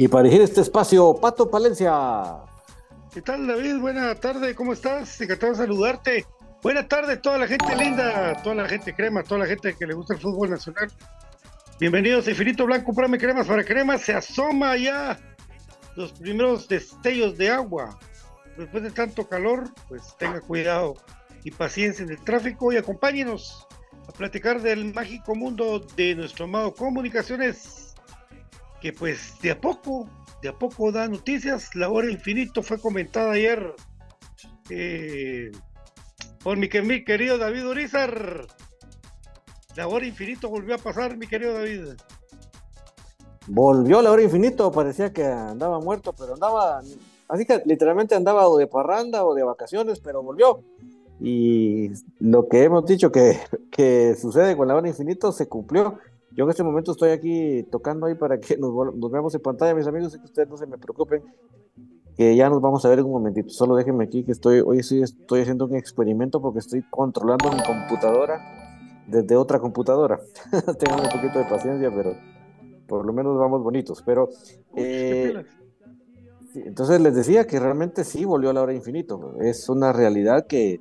Y para dirigir este espacio, Pato Palencia. ¿Qué tal, David? Buena tarde, ¿cómo estás? Encantado de saludarte. Buena tarde, toda la gente linda, toda la gente crema, toda la gente que le gusta el fútbol nacional. Bienvenidos a Infinito Blanco, Prame Cremas para Cremas. Se asoma ya los primeros destellos de agua. Después de tanto calor, pues tenga cuidado y paciencia en el tráfico y acompáñenos a platicar del mágico mundo de nuestro amado Comunicaciones que pues de a poco, de a poco da noticias. La hora infinito fue comentada ayer eh, por mi, mi, querido David Urizar. La hora infinito volvió a pasar, mi querido David. Volvió la hora infinito, parecía que andaba muerto, pero andaba, así que literalmente andaba o de parranda o de vacaciones, pero volvió. Y lo que hemos dicho que, que sucede con la hora infinito se cumplió. Yo en este momento estoy aquí tocando ahí para que nos, veamos en pantalla, mis amigos, y que ustedes no se me preocupen, que ya nos vamos a ver en un momentito. Solo déjenme aquí que estoy, hoy sí estoy haciendo un experimento porque estoy controlando mi computadora desde otra computadora. Tengan un poquito de paciencia, pero por lo menos vamos bonitos. Pero eh, entonces les decía que realmente sí volvió a la hora infinito. Es una realidad que,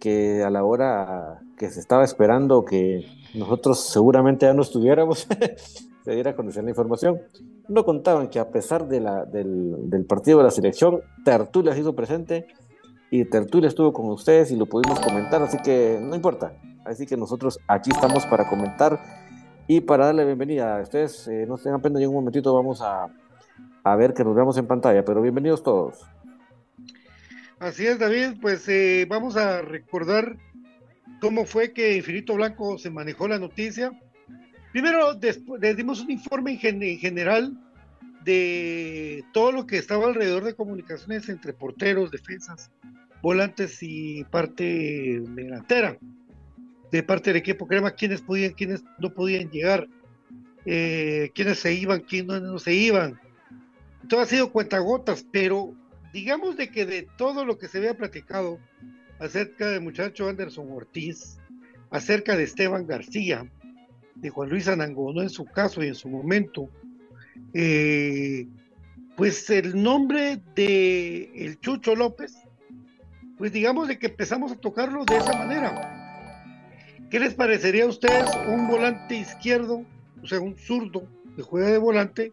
que a la hora que se estaba esperando que nosotros seguramente ya no estuviéramos, se diera a conocer la información. No contaban que a pesar del, partido de la selección, Tertulias hizo presente y Tertulia estuvo con ustedes y lo pudimos comentar, así que no importa. Así que nosotros aquí estamos para comentar y para darle bienvenida a ustedes. Eh, no tengan pena, en un momentito vamos a, a ver que nos veamos en pantalla, pero bienvenidos todos. Así es, David, pues eh, vamos a recordar cómo fue que Infinito Blanco se manejó la noticia. Primero, le dimos un informe en, general de todo lo que estaba alrededor de comunicaciones entre porteros, defensas, volantes y parte delantera, de parte del equipo crema, quiénes podían, quiénes no podían llegar, eh, quiénes se iban, quiénes no se iban. Todo ha sido cuentagotas, pero digamos de que de todo lo que se había platicado acerca del muchacho Anderson Ortiz, acerca de Esteban García, de Juan Luis Anangonó en su caso y en su momento, eh, pues el nombre de el Chucho López, pues digamos de que empezamos a tocarlo de esa manera. ¿Qué les parecería a ustedes un volante izquierdo, o sea, un zurdo que juega de volante,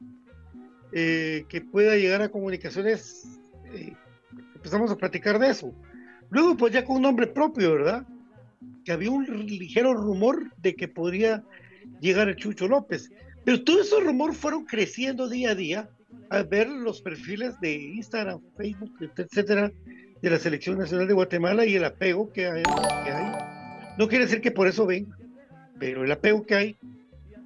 eh, que pueda llegar a comunicaciones eh, empezamos a platicar de eso. Luego, pues ya con un nombre propio, ¿verdad? Que había un ligero rumor de que podría llegar el Chucho López. Pero todos esos rumores fueron creciendo día a día al ver los perfiles de Instagram, Facebook, etcétera, de la Selección Nacional de Guatemala y el apego que hay. No quiere decir que por eso venga, pero el apego que hay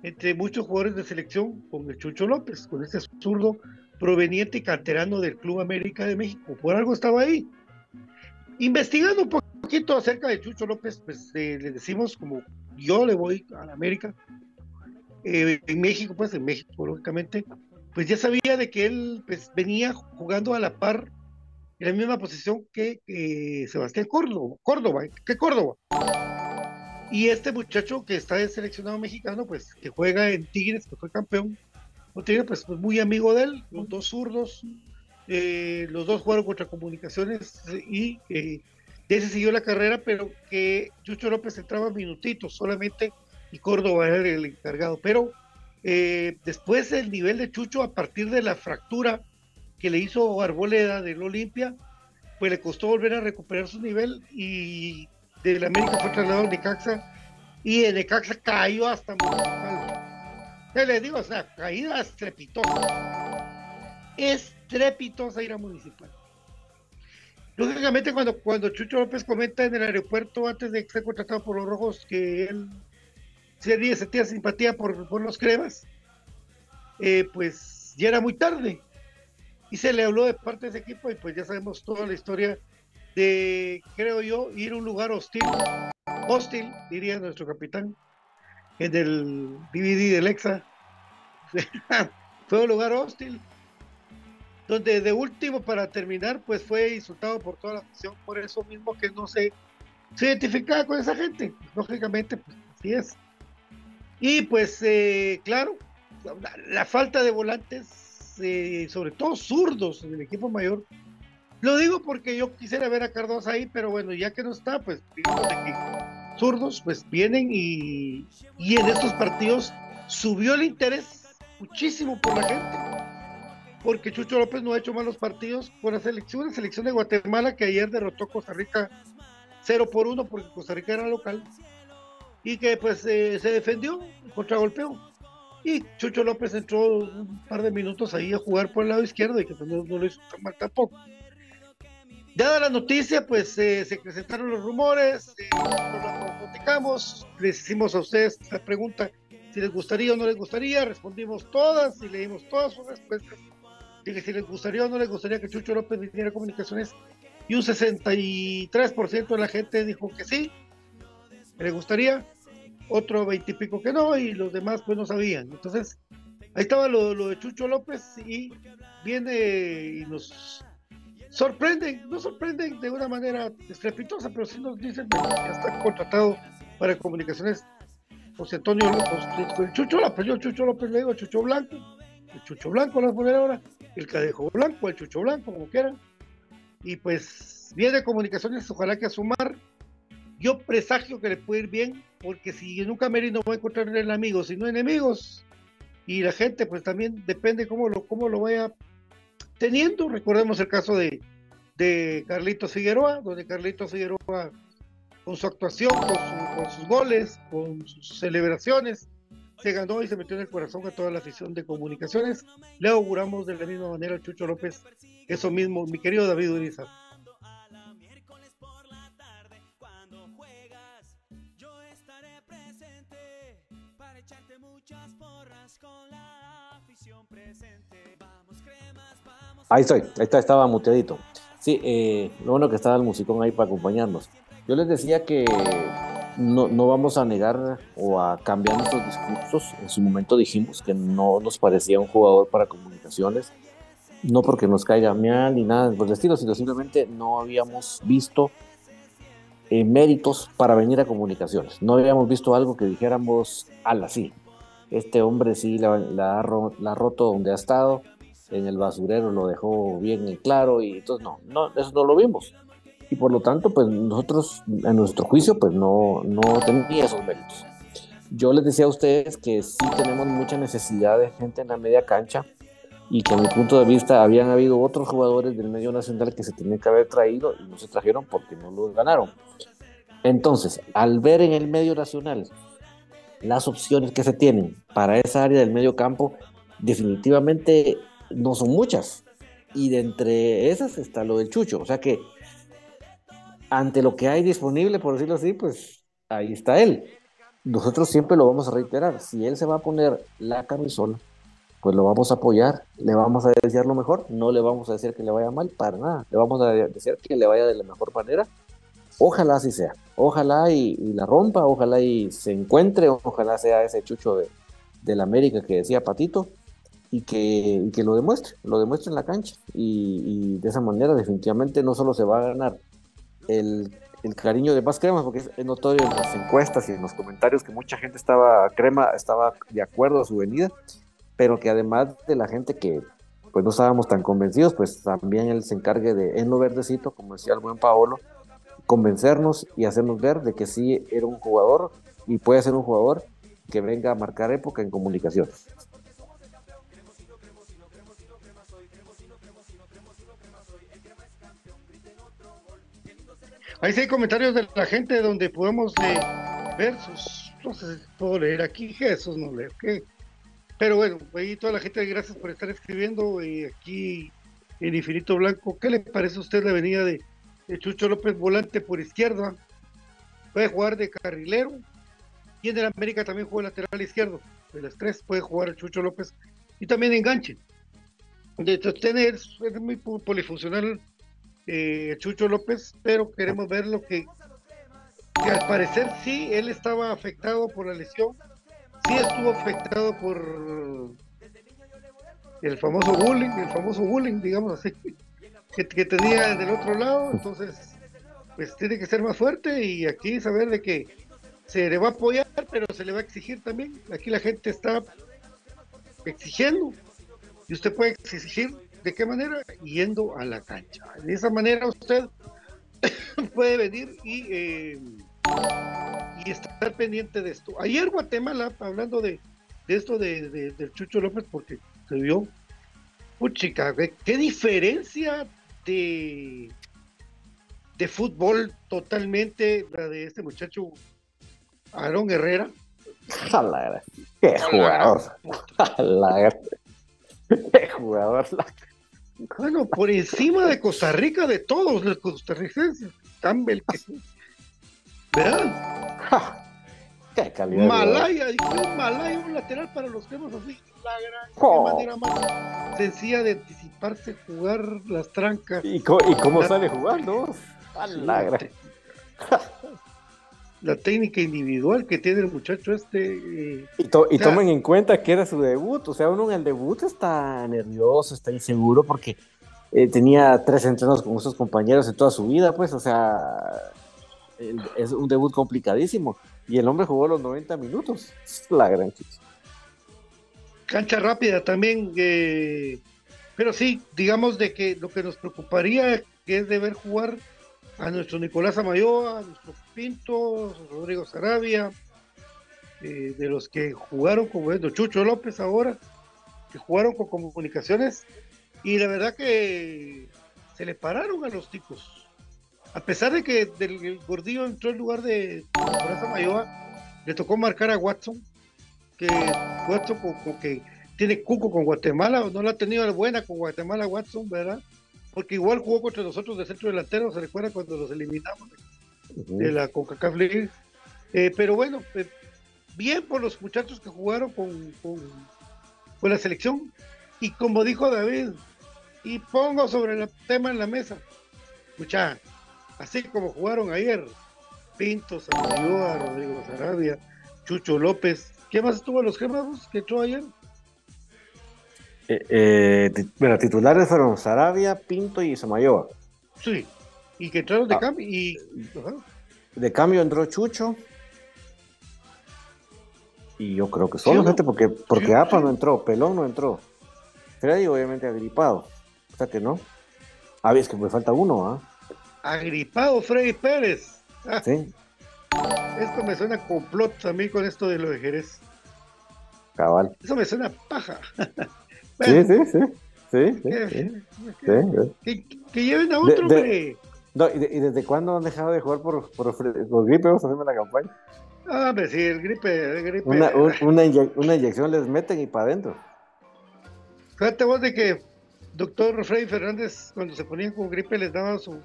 entre muchos jugadores de selección con el Chucho López, con este zurdo proveniente canterano del Club América de México. Por algo estaba ahí. Investigando un poquito acerca de Chucho López, pues eh, le decimos como yo le voy a la América, eh, en México, pues en México, lógicamente, pues ya sabía de que él pues, venía jugando a la par en la misma posición que Sebastián Córdoba, Córdoba, que Córdoba. Y este muchacho que está en seleccionado mexicano, pues que juega en Tigres, que fue campeón, pues, pues, muy amigo de él, los dos zurdos, eh, los dos jugaron contra comunicaciones y eh, de ese siguió la carrera, pero que Chucho López entraba minutitos solamente y Córdoba era el encargado. Pero eh, después el nivel de Chucho, a partir de la fractura que le hizo Arboleda del Olimpia, pues le costó volver a recuperar su nivel y del América fue trasladado a Necaxa y en Necaxa cayó hasta te le digo, o sea, caída estrepitosa. Estrepitosa ir a municipal. Lógicamente, cuando, cuando Chucho López comenta en el aeropuerto antes de ser contratado por los rojos que él sería, sentía simpatía por, por los cremas, eh, pues ya era muy tarde. Y se le habló de parte de ese equipo, y pues ya sabemos toda la historia de, creo yo, ir a un lugar hostil, hostil, diría nuestro capitán, en el DVD del EXA. fue un lugar hostil, donde de último, para terminar, pues fue insultado por toda la afición, por eso mismo que no se, identificaba con esa gente. Lógicamente, pues así es. Y pues, eh, claro, la, falta de volantes, eh, sobre todo zurdos en el equipo mayor, lo digo porque yo quisiera ver a Cardosa ahí, pero bueno, ya que no está, pues de que zurdos, pues vienen y, y en estos partidos subió el interés muchísimo por la gente. Porque Chucho López no ha hecho malos partidos con la selección, la selección de Guatemala que ayer derrotó a Costa Rica 0 por 1 porque Costa Rica era local y que pues eh, se defendió contra golpeo. Y Chucho López entró un par de minutos ahí a jugar por el lado izquierdo y que pues, no, lo hizo tan mal tampoco. Dada la noticia, pues eh, se presentaron los rumores, eh, les hicimos a ustedes la pregunta si les gustaría o no les gustaría, respondimos todas y leímos todas sus respuestas. Dije si les gustaría o no les gustaría que Chucho López viniera a comunicaciones y un 63% de la gente dijo que sí, que le gustaría, otro 20 y pico que no y los demás pues no sabían. Entonces, ahí estaba lo, lo de Chucho López y viene y nos sorprenden, no sorprenden de una manera estrepitosa, pero sí nos dicen que está contratado para comunicaciones José Antonio López, Chucho López, yo Chucho López le digo Chucho Blanco, el Chucho Blanco la poner ahora, el Cadejo Blanco, el Chucho Blanco, como quieran. Y pues viene comunicaciones, ojalá que a sumar. Yo presagio que le puede ir bien, porque si en un camerino va a encontrar amigos y no enemigos, y la gente pues también depende cómo lo, cómo lo vaya teniendo. Recordemos el caso de, de Carlitos Figueroa, donde Carlitos Figueroa con su actuación, con, sus goles, con sus celebraciones, se ganó y se metió en el corazón a toda la afición de comunicaciones. Le auguramos de la misma manera a Chucho López eso mismo, mi querido David Urizar. Ahí estoy, ahí está, estaba muteadito. Sí, eh, lo bueno que estaba el musicón ahí para acompañarnos. Yo les decía que no, no, vamos a negar o a cambiar nuestros discursos. En su momento dijimos que no nos parecía un jugador para comunicaciones, no porque nos caiga mal ni nada por el estilo, sino simplemente no habíamos visto eh, méritos para venir a comunicaciones. No habíamos visto algo que dijéramos, ala, sí, este hombre sí la, la, ha roto donde ha estado, en el basurero lo dejó bien en claro y entonces no, no, eso no lo vimos y por lo tanto, pues nosotros, en nuestro juicio, pues no, no tenía esos méritos. Yo les decía a ustedes que sí tenemos mucha necesidad de gente en la media cancha y que a mi punto de vista habían habido otros jugadores del medio nacional que se tenían que haber traído y no se trajeron porque no los ganaron. Entonces, al ver en el medio nacional las opciones que se tienen para esa área del medio campo, definitivamente no son muchas. Y de entre esas está lo del Chucho. O sea que ante lo que hay disponible, por decirlo así, pues ahí está él. Nosotros siempre lo vamos a reiterar. Si él se va a poner la camisola, pues lo vamos a apoyar, le vamos a desear lo mejor, no le vamos a decir que le vaya mal para nada, le vamos a decir que le vaya de la mejor manera. Ojalá así sea, ojalá y, la rompa, ojalá y se encuentre, ojalá sea ese chucho de, la América que decía Patito y que, que, lo demuestre, lo demuestre en la cancha y, y de esa manera definitivamente no solo se va a ganar el, cariño de más cremas, porque es notorio en las encuestas y en los comentarios que mucha gente estaba, crema, estaba de acuerdo a su venida, pero que además de la gente que pues no estábamos tan convencidos, pues también él se encargue de, en lo verdecito, como decía el buen Paolo, convencernos y hacernos ver de que sí era un jugador y puede ser un jugador que venga a marcar época en comunicaciones. Ahí sí hay comentarios de la gente donde podemos eh, ver sus. No sé si puedo leer aquí, Jesús no leo. ¿qué? Pero bueno, ahí toda la gente, gracias por estar escribiendo. Aquí en Infinito Blanco, ¿qué le parece a usted la venida de, Chucho López Volante por izquierda? Puede jugar de carrilero. Y en el América también juega lateral izquierdo. De las tres puede jugar el Chucho López. Y también enganche. De es, es muy polifuncional eh, Chucho López, pero queremos ver lo que, al parecer sí, él estaba afectado por la lesión, sí estuvo afectado por el famoso bullying, el famoso bullying, digamos así, que, tenía del otro lado, entonces pues tiene que ser más fuerte y aquí saber de que se le va a apoyar, pero se le va a exigir también. Aquí la gente está exigiendo y usted puede exigir ¿De qué manera? Yendo a la cancha. De esa manera usted puede venir y, eh, y estar pendiente de esto. Ayer Guatemala, hablando de, esto de, del Chucho López, porque se vio, puchica, qué diferencia de, de fútbol totalmente la de este muchacho Aarón Herrera. Qué jugador. Qué jugador. Bueno, por encima de Costa Rica, de todos los costarricenses. Campbell, que... ¿verdad? Qué calidad. Malaya, Malaya, un lateral para los que hemos así. La gran oh. manera más sencilla de anticiparse, jugar las trancas. ¿Y, cómo sale jugando? la gran la técnica individual que tiene el muchacho este. Eh, y, tomen en cuenta que era su debut, o sea, uno en el debut está nervioso, está inseguro porque eh, tenía tres entrenos con sus compañeros en toda su vida, pues, o sea, es un debut complicadísimo. Y el hombre jugó los 90 minutos, la gran chica. Cancha rápida también, eh, pero sí, digamos de que lo que nos preocuparía que es de ver jugar a nuestro Nicolás Amayoa, a nuestro Pinto, Rodrigo Sarabia, eh, de los que jugaron con bueno, Chucho López ahora, que jugaron con comunicaciones, y la verdad que se le pararon a los ticos. A pesar de que el gordillo entró en lugar de Coraza Mayoa, le tocó marcar a Watson, que Watson como, que tiene cuco con Guatemala, no la ha tenido buena con Guatemala Watson, ¿verdad? Porque igual jugó contra nosotros de centro delantero, se recuerda cuando los eliminamos de, la CONCACAF League. Eh, pero bueno, eh, bien por los muchachos que jugaron con, con, con la selección. Y como dijo David, y pongo sobre el tema en la mesa. Escucha, así como jugaron ayer, Pinto, Samayoa, Rodrigo Sarabia, Chucho López. ¿Qué más estuvo en los quemados que entró ayer? Eh, eh, bueno, titulares fueron Sarabia, Pinto y Samayoa. Sí, y que entraron de ah. cambio. Y, De cambio entró Chucho. Y yo creo que solo, gente, porque, porque APA no entró, Pelón no entró. Freddy obviamente agripado. O sea que no. Ah, es que me falta uno, ¿ah? Agripado Freddy Pérez. Ah. sí. Esto me suena complot a mí con esto de lo de Jerez. Cabal. Eso me suena paja. sí, sí, sí. Sí, sí, Que, lleven a otro, hombre. No, ¿y, desde cuándo han dejado de jugar por, por, por gripe? Vamos haciendo la campaña. Ah, pues sí, el gripe. El gripe. Una, una, una, inyección les meten y para adentro. Fíjate vos de que doctor Freddy Fernández, cuando se ponían con gripe, les daba su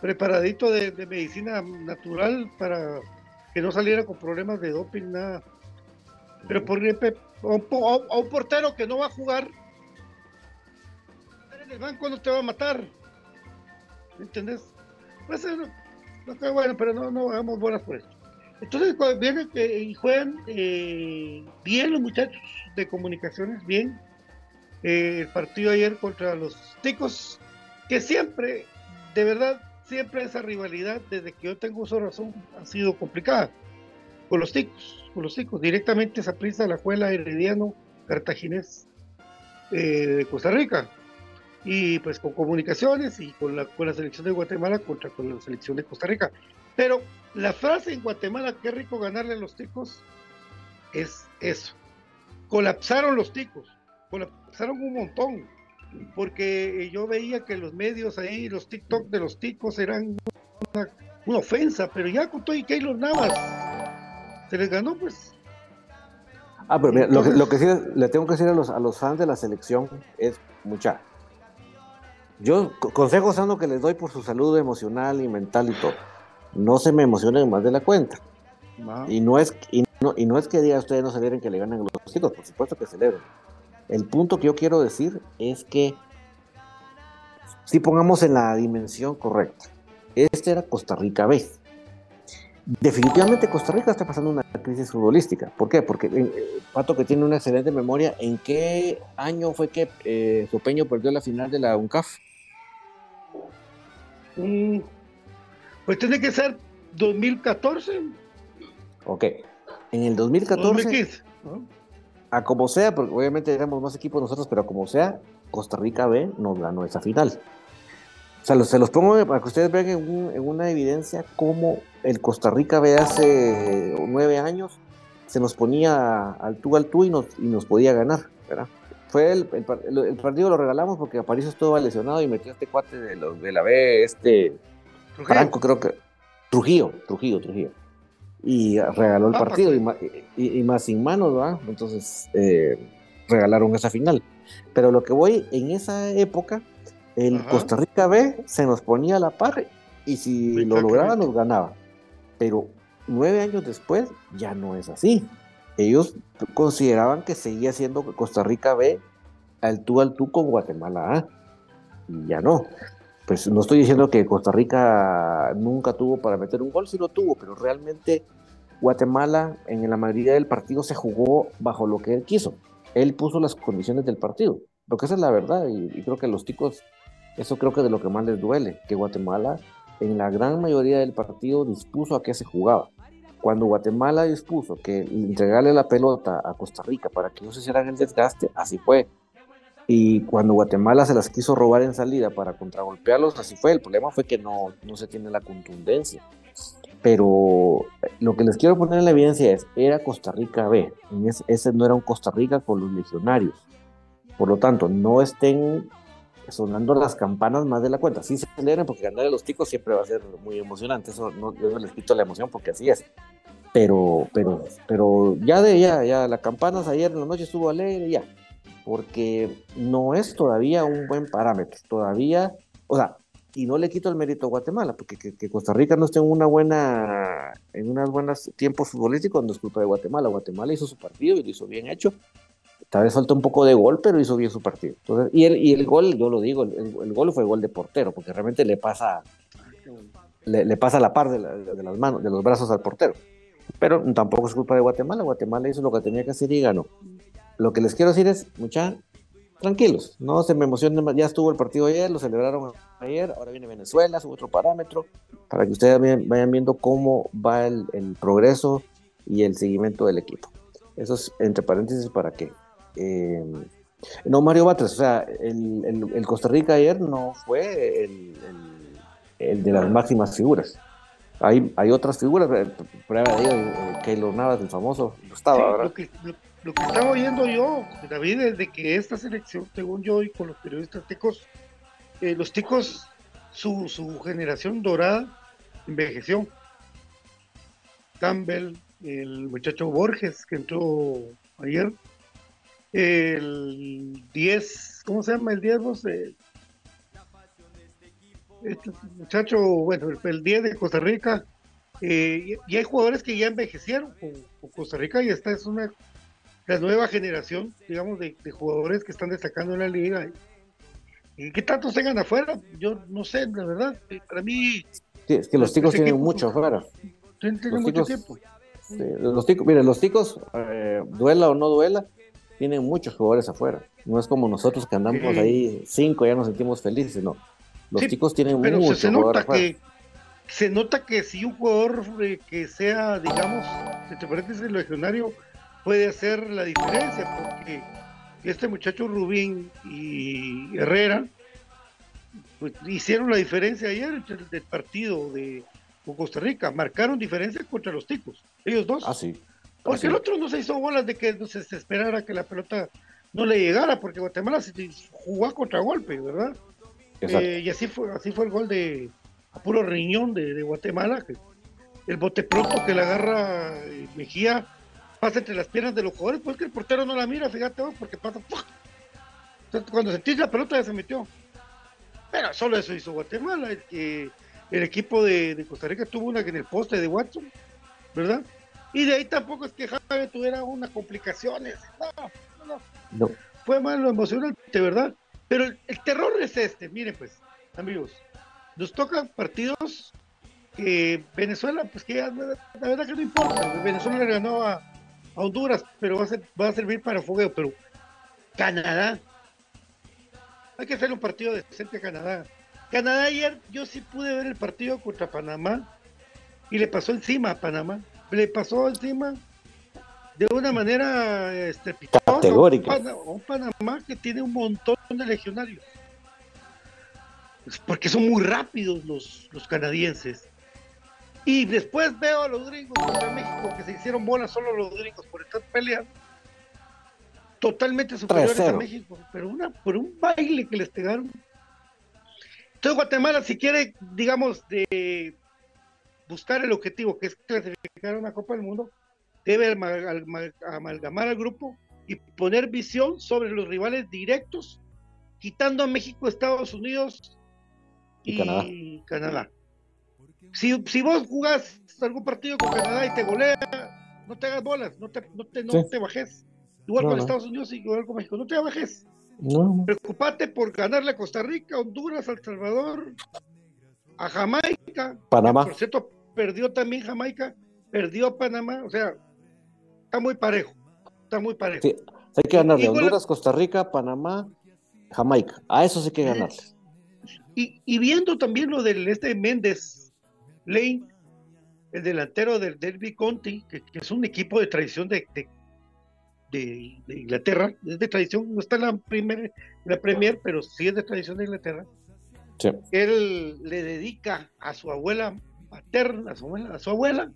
preparadito de, medicina natural para que no saliera con problemas de doping, nada. Pero por gripe, a un, portero que no va a jugar, en el banco no te va a matar. ¿Entendés? Pues, no, bueno, pero no, no hagamos buenas por eso. Entonces, cuando vienen y juegan eh, bien los muchachos de comunicaciones, bien, eh, el partido ayer contra los ticos, que siempre, de verdad, siempre esa rivalidad, desde que yo tengo uso razón, ha sido complicada. Con los ticos, con los ticos, directamente esa prisa la escuela Herediano Cartaginés eh, de Costa Rica. Y pues con comunicaciones y con la, con la selección de Guatemala contra con la selección de Costa Rica. Pero la frase en Guatemala, qué rico ganarle a los ticos, es eso. Colapsaron los ticos colapsaron un montón, porque yo veía que los medios ahí, los TikTok de los ticos eran una, ofensa, pero ya con todo y Keylor Navas se les ganó, pues. Ah, pero mira, lo, que, lo que sí le tengo que decir a los, a los fans de la selección es mucha. Yo, consejos sano que les doy por su salud emocional y mental y todo. No se me emocionen más de la cuenta. Y no es y no, y no es que diga ustedes no celebren que le ganen a los chicos, por supuesto que celebren. El punto que yo quiero decir es que si pongamos en la dimensión correcta, este era Costa Rica B. Definitivamente Costa Rica está pasando una crisis futbolística. ¿Por qué? Porque eh, Pato que tiene una excelente memoria, ¿en qué año fue que eh, Sopeño perdió la final de la UNCAF? Mm, pues tiene que ser 2014. Ok. En el 2014. 2015, a como sea, porque obviamente éramos más equipos nosotros, pero como sea, Costa Rica B nos ganó esa final. O sea, se los pongo para que ustedes vean en, una evidencia cómo el Costa Rica B hace nueve años se nos ponía al tú al tú y nos, y nos podía ganar, ¿verdad? Fue el, el, partido lo regalamos porque Aparicio estuvo lesionado y metió este cuate de, los, de la B, este Franco, creo que Trujillo, Trujillo, Trujillo y regaló el ah, partido y, más sin manos, ¿verdad? Entonces eh, regalaron esa final. Pero lo que voy, en esa época, el Costa Rica B se nos ponía a la par y si lo lograba nos ganaba. Pero nueve años después ya no es así. Ellos consideraban que seguía siendo Costa Rica B al tú al tú con Guatemala A. Y ya no pues no estoy diciendo que Costa Rica nunca tuvo para meter un gol, sí lo tuvo, pero realmente Guatemala en la mayoría del partido se jugó bajo lo que él quiso. Él puso las condiciones del partido, lo que esa es la verdad, y, creo que los ticos, eso creo que de lo que más les duele, que Guatemala en la gran mayoría del partido dispuso a qué se jugaba. Cuando Guatemala dispuso que entregarle la pelota a Costa Rica para que no se hicieran el desgaste, así fue. Y cuando Guatemala se las quiso robar en salida para contragolpearlos, así fue. El problema fue que no, no se tiene la contundencia. Pero lo que les quiero poner en la evidencia es, era Costa Rica B. Ese, ese no era un Costa Rica con los legionarios. Por lo tanto, no estén sonando las campanas más de la cuenta. Sí se celebran porque ganar a los ticos siempre va a ser muy emocionante. Eso no, yo no les quito la emoción porque así es. Pero, pero, pero ya de ya, ya las campanas ayer en la noche estuvo alegre, ya. Porque no es todavía un buen parámetro. Todavía, o sea, y no le quito el mérito a Guatemala, porque que, Costa Rica no esté en una buena, en unas buenas tiempos futbolísticos no es culpa de Guatemala. Guatemala hizo su partido y lo hizo bien hecho. Tal vez falta un poco de gol, pero hizo bien su partido. y, el, y el gol, yo lo digo, el, gol fue gol de portero, porque realmente le pasa, le, pasa la par de, las manos, de los brazos al portero. Pero tampoco es culpa de Guatemala. Guatemala hizo lo que tenía que hacer y ganó. Lo que les quiero decir es, mucha, tranquilos, no se me emocionen Ya estuvo el partido ayer, lo celebraron ayer, ahora viene Venezuela, es otro parámetro, para que ustedes vayan viendo cómo va el, progreso y el seguimiento del equipo. Eso es entre paréntesis para que. Eh, no, Mario Batres, o sea, el, Costa Rica ayer no fue el, de las máximas figuras. Hay, hay otras figuras, eh, prueba de eh, Keylor Navas, el famoso, lo estaba, ¿verdad? lo que estaba oyendo yo, David, es de que esta selección, según yo y con los periodistas ticos, eh, los ticos, su, su generación dorada envejeció. Campbell, el muchacho Borges que entró ayer, el 10, ¿cómo se llama el 10 vos? este muchacho, bueno, el, 10 de Costa Rica, eh, y, hay jugadores que ya envejecieron con Costa Rica y esta es una la nueva generación, digamos, de, jugadores que están destacando en la liga. ¿Y qué tantos tengan afuera? Yo no sé, la verdad. Eh, para mí. Sí, es que los ticos tienen mucho afuera. Tienen, mucho tiempo. los ticos, mire, los ticos, eh, duela o no duela, tienen muchos jugadores afuera. No es como nosotros que andamos ahí cinco, ya nos sentimos felices, no. Los ticos tienen pero mucho se, nota que Se nota que si un jugador eh, que sea, digamos, te parece legionario, puede hacer la diferencia, porque este muchacho Rubín y Herrera pues, hicieron la diferencia ayer del partido de Costa Rica, marcaron diferencia contra los ticos, ellos dos. Ah, sí. Porque el otro no se hizo bolas de que no se, esperara que la pelota no le llegara, porque Guatemala se jugó contra golpe, ¿verdad? Eh, y así fue, así fue el gol de a puro riñón de, Guatemala, el bote pronto que le agarra eh, Mejía pasa entre las piernas de los jugadores, porque el portero no la mira, fíjate porque pasa. Entonces, cuando sentís la pelota ya se metió. Pero solo eso hizo Guatemala. El, el equipo de, Costa Rica tuvo una en el poste de Watson, ¿verdad? Y de ahí tampoco es que Javier tuviera unas complicaciones. No, no, no. Fue malo emocionante, ¿verdad? Pero el, terror es este, miren pues, amigos. Nos tocan partidos que Venezuela, pues que ya, la verdad que no importa. Venezuela le ganó a, a Honduras, pero va a, ser, va a servir para fogueo. Pero Canadá, hay que hacer un partido decente a Canadá. Canadá ayer yo sí pude ver el partido contra Panamá y le pasó encima a Panamá. Le pasó encima de una manera estrepitosa. Categórica. Un, Panamá que tiene un montón de legionarios. Porque son muy rápidos los, los canadienses. Y después veo a los gringos contra México que se hicieron bolas solo los gringos por estar peleando. Totalmente superiores a México, pero una por un baile que les pegaron. Entonces Guatemala, si quiere, digamos, de buscar el objetivo que es clasificar a una Copa del Mundo, debe amalgamar al grupo y poner visión sobre los rivales directos, quitando a México, Estados Unidos y, Canadá. Si, si vos jugás algún partido con Canadá y te golea, no te hagas bolas, no te, no te, no te bajes. Igual con Estados Unidos y igual con México, no te bajes. Preocupate por ganarle a Costa Rica, Honduras, El Salvador, a Jamaica. Panamá. Por cierto, perdió también Jamaica, perdió Panamá, o sea, está muy parejo, está muy parejo. Sí, hay que ganarle Honduras, Costa Rica, Panamá, Jamaica, a eso sí hay que ganarle. Y, y viendo también lo del este Méndez, Lane, el delantero del Derby Conti, que, es un equipo de tradición de, de, Inglaterra, es de tradición, no está en la, primer, la Premier, pero sí es de tradición de Inglaterra. Él le dedica a su abuela materna, a su abuela, su abuela,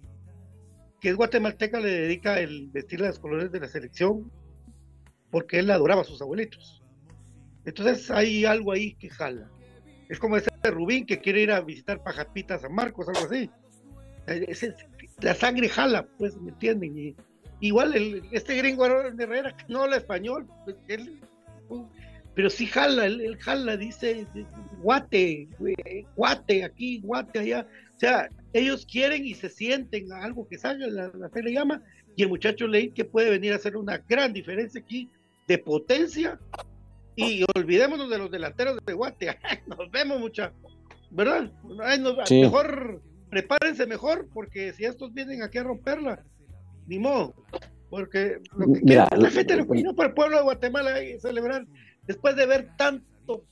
que es guatemalteca, le dedica el vestir las colores de la selección, porque él adoraba a sus abuelitos. Entonces hay algo ahí que jala. Es como ese Rubín que quiere ir a visitar Pajapitas a Marcos, algo así. la sangre jala, pues, ¿me entienden? igual este gringo Herrera no habla español, pues, él, pero sí jala, él, jala, dice guate, guate aquí, guate allá. O sea, ellos quieren y se sienten algo que salga, la, la fe le llama, y el muchacho Ley que puede venir a hacer una gran diferencia aquí de potencia y olvidémonos de los delanteros de Guate. Nos vemos, mucha. ¿Verdad? Mejor, prepárense mejor, porque si estos vienen aquí a romperla, ni modo. Porque lo que Mira, la gente lo para el pueblo de Guatemala y celebrar, después de ver tanto,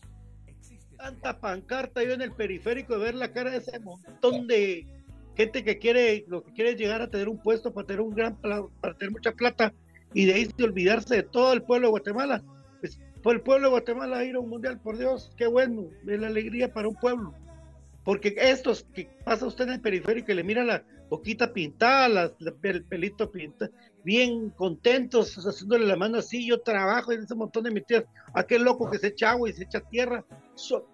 tanta pancarta yo en el periférico, de ver la cara de ese montón de gente que quiere, lo que quiere es llegar a tener un puesto para tener un gran para tener mucha plata y de ahí de olvidarse de todo el pueblo de Guatemala por el pueblo de Guatemala ir a un mundial, por Dios, qué bueno, es la alegría para un pueblo. Porque estos que pasa usted en el periférico y le mira la boquita pintada, el pelito pintado, bien contentos, haciéndole la mano así, yo trabajo en ese montón de metidas, aquel loco que se echa agua y se echa tierra,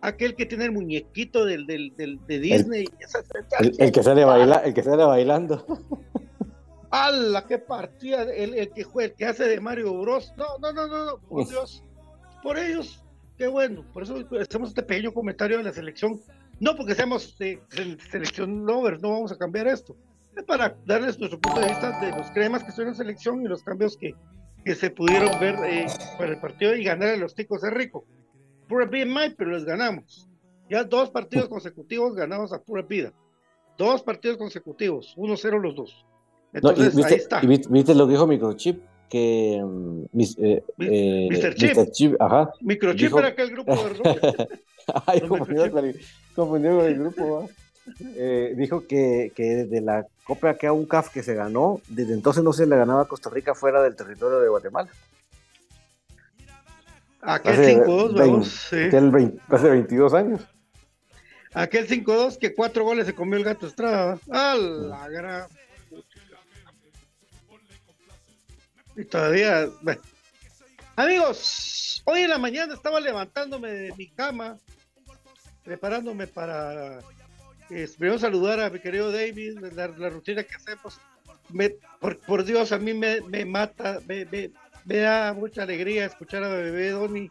aquel que tiene el muñequito del, del, de Disney. El, que sale baila, el que sale bailando. ¡Hala! ¡Qué partida! El, que juega, el que hace de Mario Bros. No, no, no, no, no por Dios por ellos, qué bueno. Por eso hacemos este pequeño comentario de la selección. No porque seamos de, selección lovers, no vamos a cambiar esto. Es para darles nuestro punto de vista de los cremas que son en selección y los cambios que, que se pudieron ver eh, para el partido y ganar a los ticos de rico. Pura mal, pero les ganamos. Ya dos partidos consecutivos ganamos a pura vida. Dos partidos consecutivos, 1-0 los dos. Entonces, ahí está. viste, lo que dijo Microchip? Que mm, eh, eh, Mr. Chip. Mr. Chip, ajá. Microchip dijo... era aquel grupo, ¿verdad? Ay, confundió con, el, con el grupo, eh, dijo que, que de la Copa que a un CAF que se ganó, desde entonces no se le ganaba a Costa Rica fuera del territorio de Guatemala. Aquel 5-2, vamos. Sí. hace 22 años. Aquel 5-2 que cuatro goles se comió el gato Estrada. ¡A la gran! Y todavía, bueno. Amigos, hoy en la mañana estaba levantándome de mi cama, preparándome para eh, saludar a mi querido David, la, rutina que hacemos. Me, por, Dios, a mí me, mata, me, me, da mucha alegría escuchar a bebé Donny.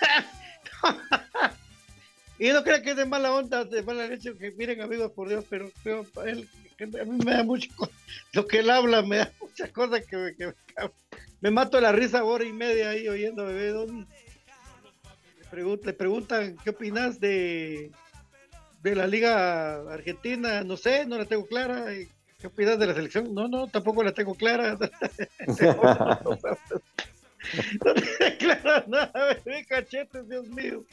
y no creo que es de mala onda, de mala leche, que miren amigos, por Dios, pero, pero él a mí me da mucho, lo que él habla me da muchas cosas que me, que me, mato la risa hora y media ahí oyendo Bebé Doni. Le, preguntan qué opinas de, de la Liga Argentina, no sé, no la tengo clara. ¿Qué opinas de la selección? No, no, tampoco la tengo clara. no tengo clara nada, bebé cachetes, Dios mío.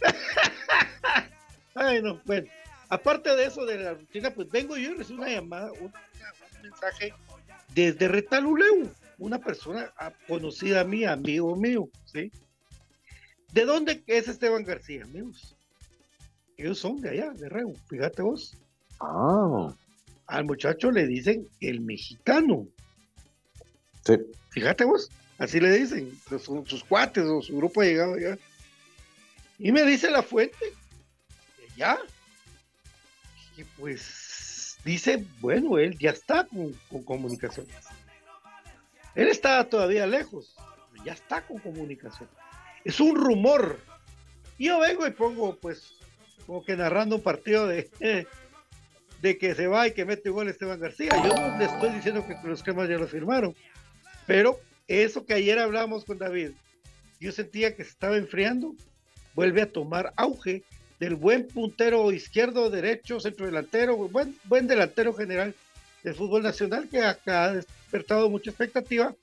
Ay, no, bueno. Aparte de eso de la rutina, pues vengo yo y recibo una llamada, un, mensaje desde Retaluleu, una persona conocida a mí, amigo mío, ¿sí? ¿De dónde es Esteban García, amigos? Ellos son de allá, de Reu, fíjate vos. Ah. Al muchacho le dicen el mexicano. Sí. Fíjate vos, así le dicen, sus, sus cuates o su grupo ha llegado allá. Y me dice la fuente, ya, que pues dice, bueno, él ya está con, comunicación. Él está todavía lejos, ya está con comunicación. Es un rumor. Y yo vengo y pongo, pues, como que narrando un partido de, de que se va y que mete gol Esteban García. Yo no le estoy diciendo que los cremas ya lo firmaron, pero eso que ayer hablamos con David, yo sentía que se estaba enfriando, vuelve a tomar auge del buen puntero izquierdo, derecho, centro delantero, buen, buen delantero general del fútbol nacional que ha, ha despertado mucha expectativa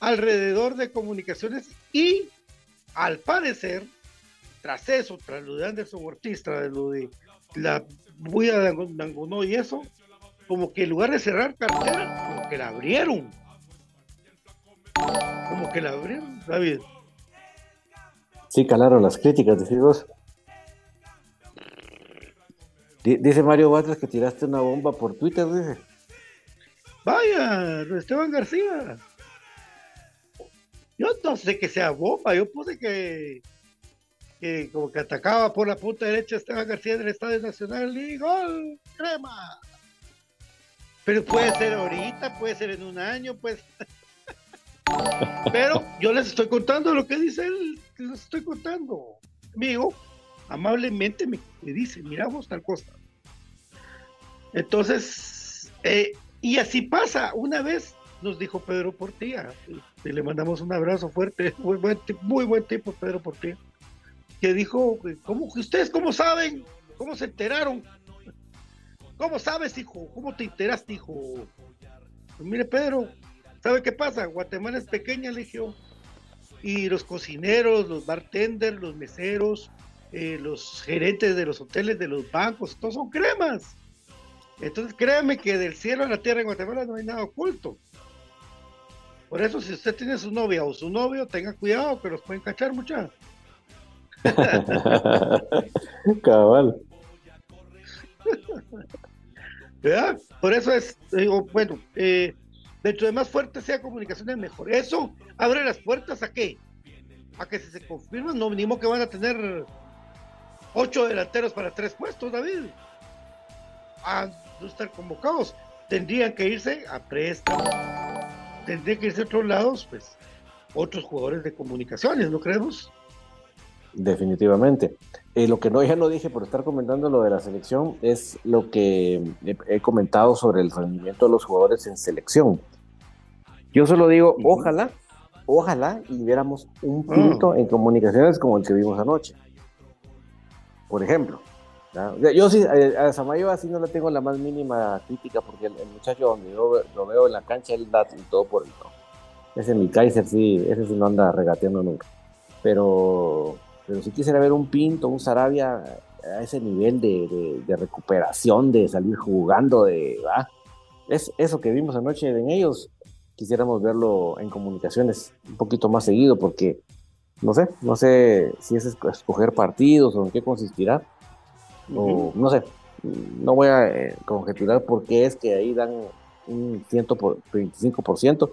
alrededor de comunicaciones y al parecer, tras eso, tras lo de Anderson Ortiz, tras lo de la bulla de Angonó y eso, como que en lugar de cerrar cartera, como que la abrieron. Como que la abrieron, David. Sí, calaron las críticas, decimos. Dice Mario Batres que tiraste una bomba por Twitter, dice. Vaya, Esteban García. Yo no sé que sea bomba, yo puse que como que atacaba por la punta derecha Esteban García del Estadio Nacional y gol, crema. Pero puede ser ahorita, puede ser en un año, pues. Pero yo les estoy contando lo que dice él, les estoy contando. Amigo, amablemente me, dice, miramos tal cosa. Entonces, eh, y así pasa. Una vez nos dijo Pedro Portilla, y le mandamos un abrazo fuerte, muy buen, muy buen tipo Pedro Portilla, que dijo, ¿cómo, ¿ustedes cómo saben? ¿Cómo se enteraron? ¿Cómo sabes, hijo? ¿Cómo te enteraste, hijo? Pues mire, Pedro, ¿sabe qué pasa? Guatemala es pequeña, le y los cocineros, los bartenders, los meseros, eh, los gerentes de los hoteles, de los bancos, todos son cremas. Entonces créame que del cielo a la tierra en Guatemala no hay nada oculto. Por eso si usted tiene su novia o su novio, tenga cuidado que los pueden cachar mucha. Cabal. ¿Verdad? Por eso es, digo, bueno, eh, dentro de más fuerte sea comunicación es mejor. Eso abre las puertas a qué? A que si se confirman, no mínimo que van a tener ocho delanteros para tres puestos, David. A no estar convocados. Tendrían que irse a préstamo. Tendrían que irse a otros lados, pues, otros jugadores de comunicaciones, ¿no creemos? Definitivamente. Eh, lo que no ya no dije por estar comentando lo de la selección es lo que he, comentado sobre el rendimiento de los jugadores en selección. Yo solo digo, ojalá, ojalá y viéramos un ah. punto en comunicaciones como el que vimos anoche. Por ejemplo, yo sí, eh, a Samayo así no le tengo la más mínima crítica porque el, muchacho donde yo lo veo en la cancha, él da todo por el todo. Ese mi Kaiser sí, ese sí no anda regateando nunca. Pero pero si quisiera ver un Pinto, un Sarabia a ese nivel de, recuperación, de salir jugando, de es eso que vimos anoche en ellos, quisiéramos verlo en comunicaciones un poquito más seguido, porque no sé, no sé si es escoger partidos o en qué consistirá, o no sé, no voy a eh, conjeturar por qué es que ahí dan un 125%,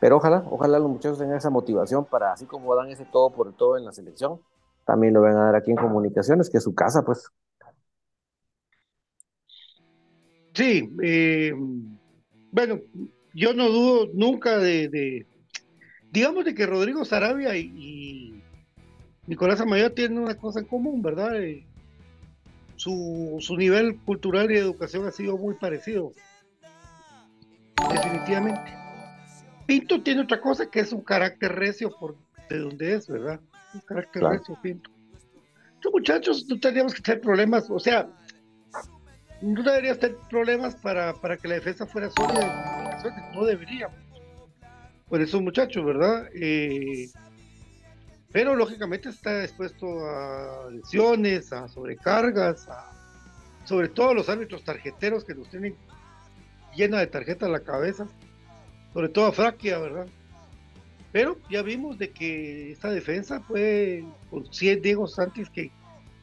pero ojalá, ojalá los muchachos tengan esa motivación para, así como dan ese todo por el todo en la selección, también lo van a dar aquí en comunicaciones, que es su casa, pues. Sí, eh, bueno, yo no dudo nunca de, digamos de que Rodrigo Sarabia y, Nicolás Amaya tienen una cosa en común, ¿verdad? Eh, su, su, nivel cultural y educación ha sido muy parecido. Definitivamente. Pinto tiene otra cosa que es un carácter recio por de donde es, ¿verdad? un carácter claro. Pinto. Estos muchachos no tendríamos que tener problemas, o sea, no deberías tener problemas para, para que la defensa fuera sólida no deberíamos. Por esos muchachos, ¿verdad? Eh, pero lógicamente está expuesto a lesiones, a sobrecargas, a, sobre todo los árbitros tarjeteros que nos tienen llena de tarjetas la cabeza, sobre todo a Fraquia, ¿verdad? Pero ya vimos de que esta defensa fue con 100 Diego Santis, que,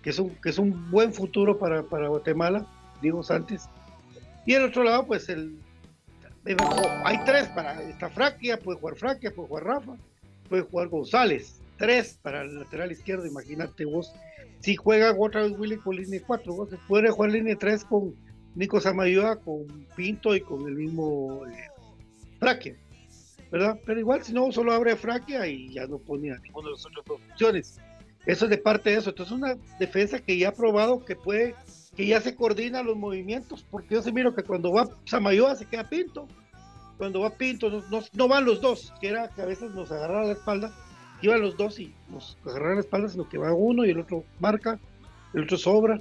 que, es un, que es un buen futuro para, para Guatemala, Diego Santis. Y el otro lado, pues el, hay tres para esta Fraquia, puede jugar Fraquia, puede jugar Rafa, puede jugar González, tres para el lateral izquierdo, imagínate vos, si juega otra vez Willy con línea 4, vos puede jugar línea 3 con Nico Samayoa, con Pinto y con el mismo eh, Fraquia. ¿verdad? Pero igual si no, solo abre Fraquia y ya no pone a ninguna de las otras dos opciones. Eso es de parte de eso. Entonces una defensa que ya ha probado que puede, que ya se coordina los movimientos, porque yo se miro que cuando va Samayoa se queda Pinto, cuando va Pinto no, no, van los dos, que era que a veces nos agarraba la espalda, iban los dos y nos agarraban la espalda, sino que va uno y el otro marca, el otro sobra.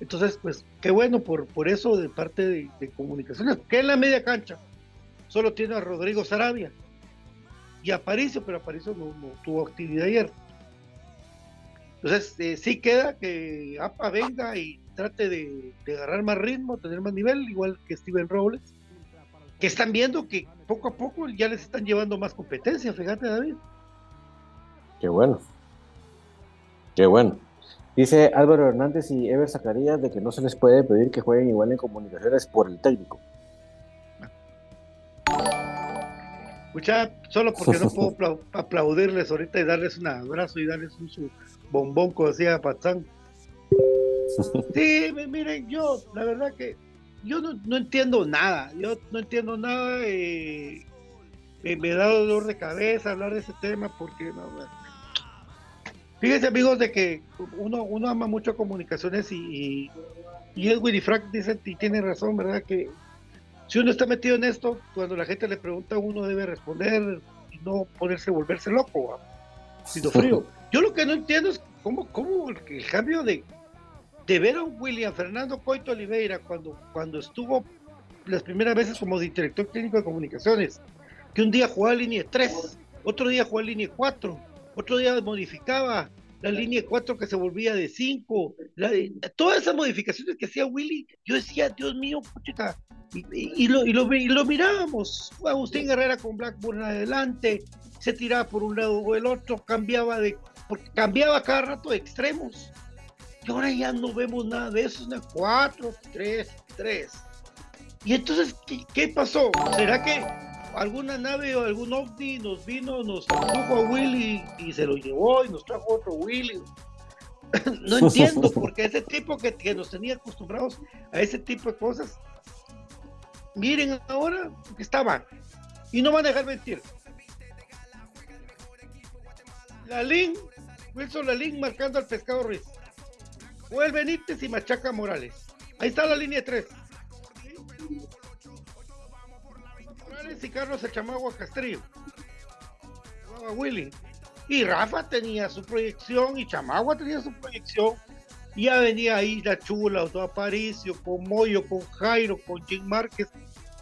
Entonces, pues, qué bueno por, eso de parte de, de comunicaciones, que en la media cancha solo tiene a Rodrigo Sarabia y a Aparicio, pero Aparicio no, tuvo actividad ayer. Entonces, eh, sí queda que APA venga y trate de, agarrar más ritmo, tener más nivel, igual que Steven Robles, que están viendo que poco a poco ya les están llevando más competencia, fíjate David. Qué bueno. Qué bueno. Dice Álvaro Hernández y Ever Zacarías de que no se les puede pedir que jueguen igual en comunicaciones por el técnico. Escucha, solo porque no puedo aplaudirles ahorita y darles un abrazo y darles un su bombón, como decía Patzán. Sí, miren, yo, la verdad que yo no, entiendo nada, yo no entiendo nada, eh, me, da dolor de cabeza hablar de ese tema porque no, fíjense amigos de que uno, uno ama mucho comunicaciones y, y, Edwin y Frank dicen y tiene razón, ¿verdad? Que si uno está metido en esto, cuando la gente le pregunta, uno debe responder y no ponerse, volverse loco, sino frío. Yo lo que no entiendo es cómo, cómo el, cambio de, de ver a William Fernando Coito Oliveira cuando, cuando estuvo las primeras veces como director técnico de comunicaciones, que un día jugaba línea 3, otro día jugaba línea 4, otro día modificaba la línea 4 que se volvía de 5, todas esas modificaciones que hacía Willy, yo decía, Dios mío, pucha, y, lo, y, lo, y lo mirábamos, Agustín Herrera con Blackburn adelante, se tiraba por un lado o el otro, cambiaba de, cambiaba cada rato de extremos. Y ahora ya no vemos nada de eso, es 4, 3, 3. Y entonces, ¿qué, pasó? ¿Será que alguna nave o algún ovni nos vino, nos trajo a Willy y se lo llevó y nos trajo otro Willy? no entiendo, porque ese tipo que, que, nos tenía acostumbrados a ese tipo de cosas, miren ahora que estaban. Y no van a dejar mentir. Lalín, Wilson Lalín marcando al pescado Ruiz. El Benítez y Machaca Morales. Ahí está la línea 3. Morales y Carlos Echamagua Castrillo. Willy. Y Rafa tenía su proyección y Chamagua tenía su proyección. Ya venía ahí la Chula, Otto Aparicio, con Moyo, con Jairo, con Jim Márquez,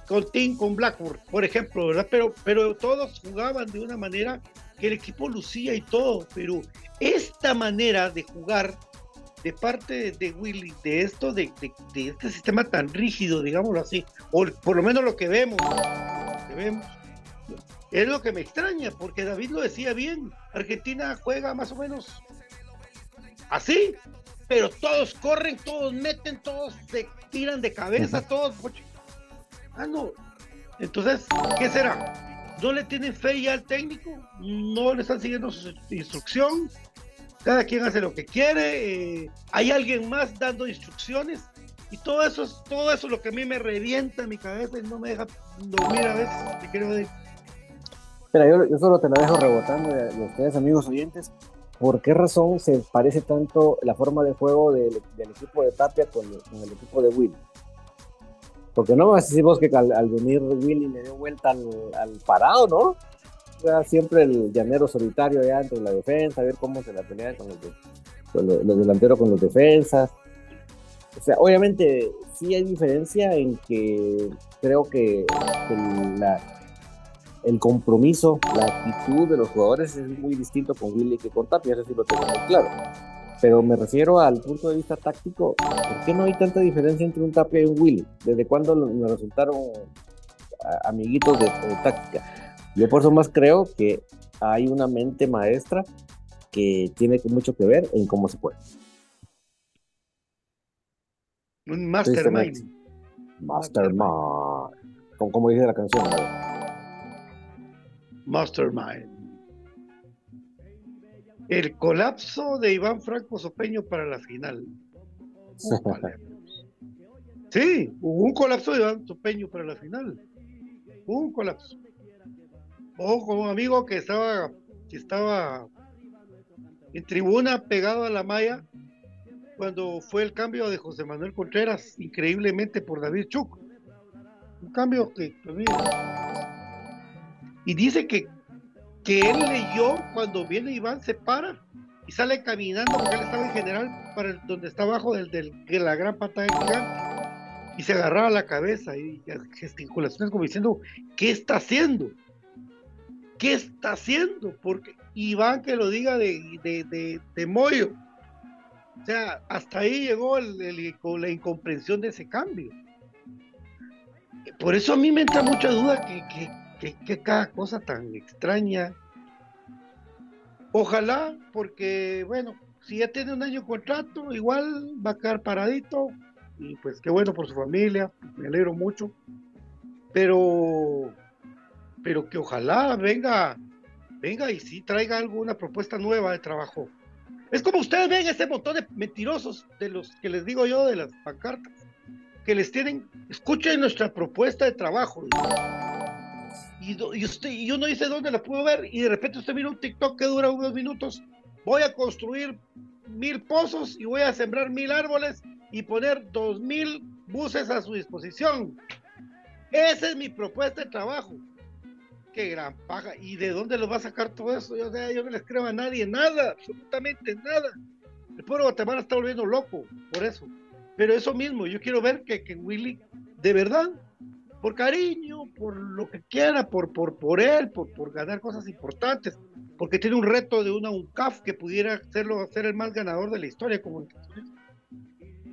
con Tim, con Blackburn, por ejemplo, ¿verdad? Pero, pero todos jugaban de una manera que el equipo lucía y todo, pero esta manera de jugar de parte de Willy, de esto, de, este sistema tan rígido, digámoslo así, o por lo menos lo que vemos, vemos, es lo que me extraña, porque David lo decía bien, Argentina juega más o menos así, pero todos corren, todos meten, todos se tiran de cabeza, todos... Ah, no. Entonces, ¿qué será? no le tienen fe ya al técnico, no le están siguiendo su instrucción, cada quien hace lo que quiere, eh, hay alguien más dando instrucciones y todo eso es todo eso lo que a mí me revienta en mi cabeza y no me deja dormir a veces, te decir. Espera, yo, solo te la dejo rebotando de, ustedes, amigos oyentes. ¿Por qué razón se parece tanto la forma de juego del, equipo de Tapia con, con el equipo de Will? Porque no vas a decir vos que al, venir Willy le dio vuelta al, parado, ¿no? Era siempre el llanero solitario allá entre la defensa, a ver cómo se la pelea con los, delanteros con los defensas. O sea, obviamente sí hay diferencia en que creo que el, compromiso, la actitud de los jugadores es muy distinto con Willy que con Tapia, eso sí lo tengo muy claro pero me refiero al punto de vista táctico, ¿por qué no hay tanta diferencia entre un Tapia y un Willy? ¿Desde cuándo me resultaron amiguitos de, táctica? Yo por eso más creo que hay una mente maestra que tiene mucho que ver en cómo se juega. Un mastermind. Mastermind. Como, dice la canción. Mastermind el colapso de Iván Franco Sopeño para la final. Sí, hubo un colapso de Iván Sopeño para la final. Hubo un colapso. Ojo, con un amigo que estaba, que estaba en tribuna pegado a la malla cuando fue el cambio de José Manuel Contreras, increíblemente por David Chuc. Un cambio que. Y dice que que él leyó cuando viene Iván se para y sale caminando porque él estaba en general para donde está abajo del, de la gran pantalla gigante y se agarraba la cabeza y, gesticulaciones como diciendo ¿qué está haciendo? ¿Qué está haciendo? porque Iván que lo diga de, de, de, Moyo o sea, hasta ahí llegó la incomprensión de ese cambio. Por eso a mí me entra mucha duda que, que, que, cada cosa tan extraña. Ojalá, porque bueno, si ya tiene un año contrato, igual va a quedar paradito. Y pues qué bueno por su familia, me alegro mucho. Pero, pero que ojalá venga, venga y sí traiga alguna propuesta nueva de trabajo. Es como ustedes ven ese montón de mentirosos de los que les digo yo de las pancartas, que les tienen, escuchen nuestra propuesta de trabajo. Y, y, usted, y uno dice dónde la puedo ver, y de repente usted mira un TikTok que dura unos minutos. Voy a construir mil pozos y voy a sembrar mil árboles y poner dos mil buses a su disposición. Esa es mi propuesta de trabajo. Qué gran paja. ¿Y de dónde lo va a sacar todo eso? Yo, yo no le escribo a nadie nada, absolutamente nada. El pueblo de Guatemala está volviendo loco por eso. Pero eso mismo, yo quiero ver que, que Willy, de verdad, por cariño, por lo que quiera, por, por, por él, por, por ganar cosas importantes, porque tiene un reto de una UNCAF que pudiera hacerlo, ser el más ganador de la historia comunicaciones,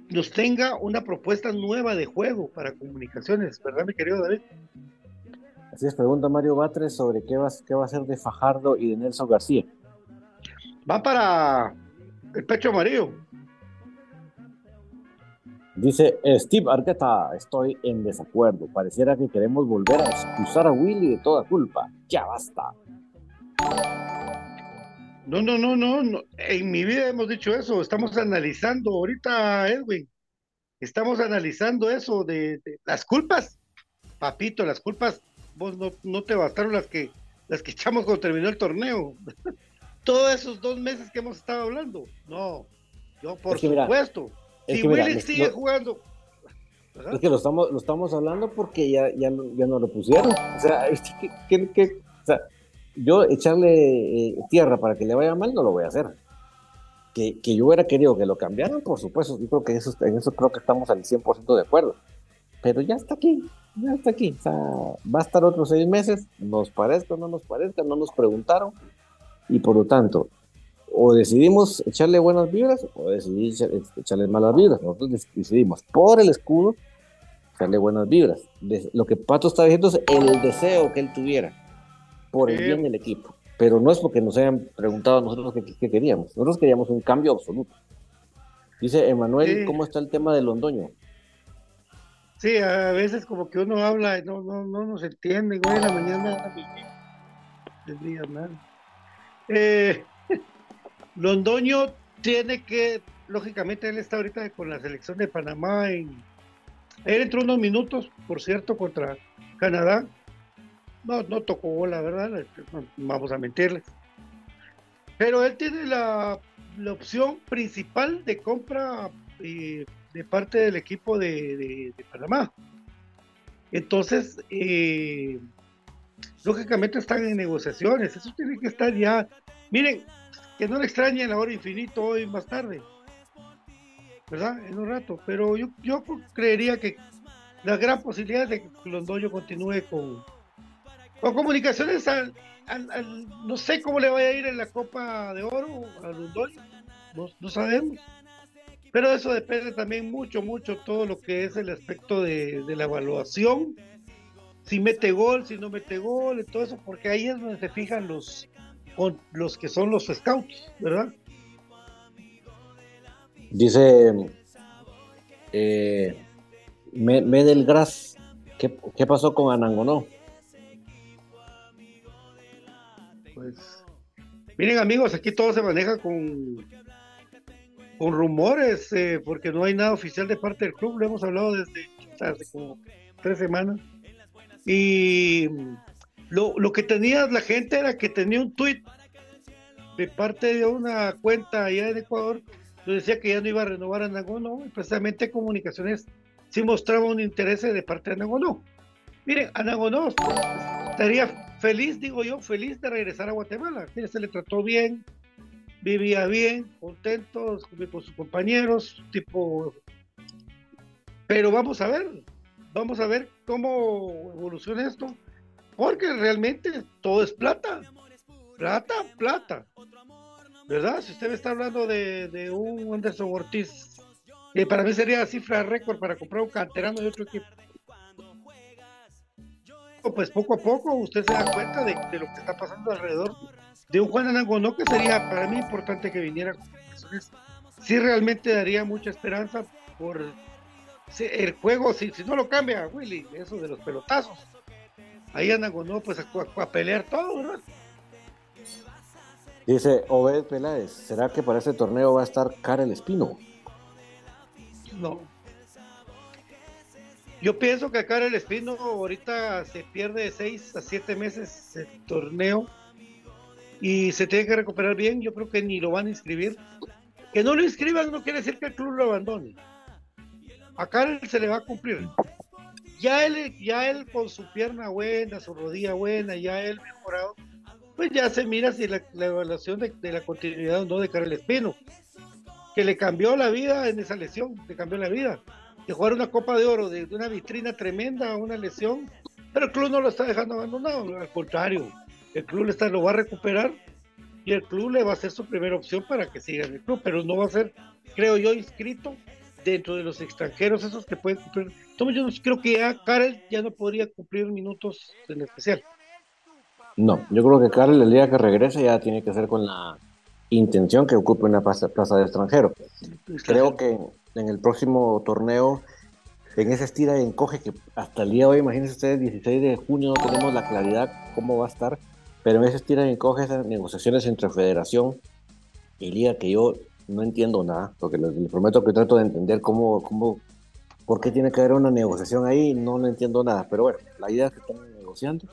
nos tenga una propuesta nueva de juego para comunicaciones, ¿verdad, mi querido David? Así es, pregunta Mario Batres sobre qué va, qué va a ser de Fajardo y de Nelson García. Va para el pecho amarillo. Dice Steve Arqueta, estoy en desacuerdo. Pareciera que queremos volver a excusar a Willy de toda culpa. Ya basta. No, no, no, no, no. En mi vida hemos dicho eso. Estamos analizando ahorita, Edwin. Estamos analizando eso de, las culpas. Papito, las culpas, vos no, te bastaron las que las que echamos cuando terminó el torneo. Todos esos dos meses que hemos estado hablando. No, yo por supuesto si Willy sigue jugando. Es que lo estamos, lo estamos hablando porque ya, ya, ya no lo pusieron. O sea, o sea yo echarle eh, tierra para que le vaya mal no lo voy a hacer. Que, que, yo hubiera querido que lo cambiaran, por supuesto, yo creo que eso, en eso creo que estamos al 100% de acuerdo. Pero ya está aquí, ya está aquí. O sea, va a estar otros seis meses, nos parezca o no nos parezca, no nos preguntaron. Y por lo tanto, o decidimos echarle buenas vibras o decidimos echarle malas vibras. Nosotros decidimos por el escudo echarle buenas vibras. lo que Pato está diciendo es el deseo que él tuviera por el bien del equipo. Pero no es porque nos hayan preguntado a nosotros qué, queríamos. Nosotros queríamos un cambio absoluto. Dice Emanuel, ¿cómo está el tema del Londoño? Sí, a veces como que uno habla y no, no, no nos entiende, güey, en la mañana nada. Eh, Londoño tiene que, lógicamente, él está ahorita con la selección de Panamá. En, él entró unos minutos, por cierto, contra Canadá. No, no tocó la verdad, vamos a mentirle. Pero él tiene la, opción principal de compra eh, de parte del equipo de, Panamá. Entonces, eh, lógicamente están en negociaciones. Eso tiene que estar ya. Miren, que no le extrañe la hora infinito hoy más tarde, ¿verdad? En un rato, pero yo, yo creería que la gran posibilidad de que Londoño continúe con, con comunicaciones no sé cómo le vaya a ir en la Copa de Oro a Londoño, no, sabemos. Pero eso depende también mucho, mucho todo lo que es el aspecto de, de la evaluación, si mete gol, si no mete gol, y todo eso, porque ahí es donde se fijan los, con los que son los scouts, ¿verdad? Dice eh, Medelgras, ¿qué, ¿qué pasó con Anangonó? Pues, miren amigos, aquí todo se maneja con, con rumores, eh, porque no hay nada oficial de parte del club, lo hemos hablado desde hace como tres semanas. Y lo, que tenía la gente era que tenía un tweet de parte de una cuenta allá en Ecuador, donde decía que ya no iba a renovar a Nagono, y precisamente Comunicaciones sí mostraba un interés de parte de Nagono. Miren, a Nagono estaría feliz, digo yo, feliz de regresar a Guatemala. se le trató bien, vivía bien, contento con sus compañeros, tipo. Pero vamos a ver, vamos a ver cómo evoluciona esto porque realmente todo es plata. Plata, plata. ¿Verdad? Si usted me está hablando de, un Anderson Ortiz, que para mí sería cifra récord para comprar un canterano de otro equipo. Pues poco a poco usted se da cuenta de, lo que está pasando alrededor de un Juan Anangonó que sería para mí importante que viniera con Sí realmente daría mucha esperanza por el juego, si, si no lo cambia Willy, eso de los pelotazos ahí no, pues a, pelear todo, ¿verdad? Dice Obed Peláez, ¿será que para ese torneo va a estar Karel Espino? No. Yo pienso que Karel Espino ahorita se pierde de seis a siete meses el torneo y se tiene que recuperar bien. Yo creo que ni lo van a inscribir. Que no lo inscriban no quiere decir que el club lo abandone. A Karel se le va a cumplir. Ya él, ya él con su pierna buena, su rodilla buena, ya él mejorado, pues ya se mira si la, evaluación de, la continuidad o no de Karel Espino. Que le cambió la vida en esa lesión, le cambió la vida. De jugar una Copa de Oro, de, una vitrina tremenda a una lesión, pero el club no lo está dejando abandonado, al contrario, el club está, lo va a recuperar y el club le va a ser su primera opción para que siga en el club, pero no va a ser, creo yo, inscrito dentro de los extranjeros, esos que pueden cumplir. Entonces yo creo que ya Karel ya no podría cumplir minutos en especial. No, yo creo que Karel el día que regrese ya tiene que ser con la intención que ocupe una plaza, de extranjero. Creo que en el próximo torneo, en esa estira y encoge que hasta el día de hoy, imagínense ustedes, 16 de junio no tenemos la claridad cómo va a estar, pero en esa estira y encoge esas negociaciones entre federación y liga que yo no entiendo nada, porque les, prometo que trato de entender cómo, cómo, por qué tiene que haber una negociación ahí, no, no entiendo nada, pero bueno, la idea es que están negociando.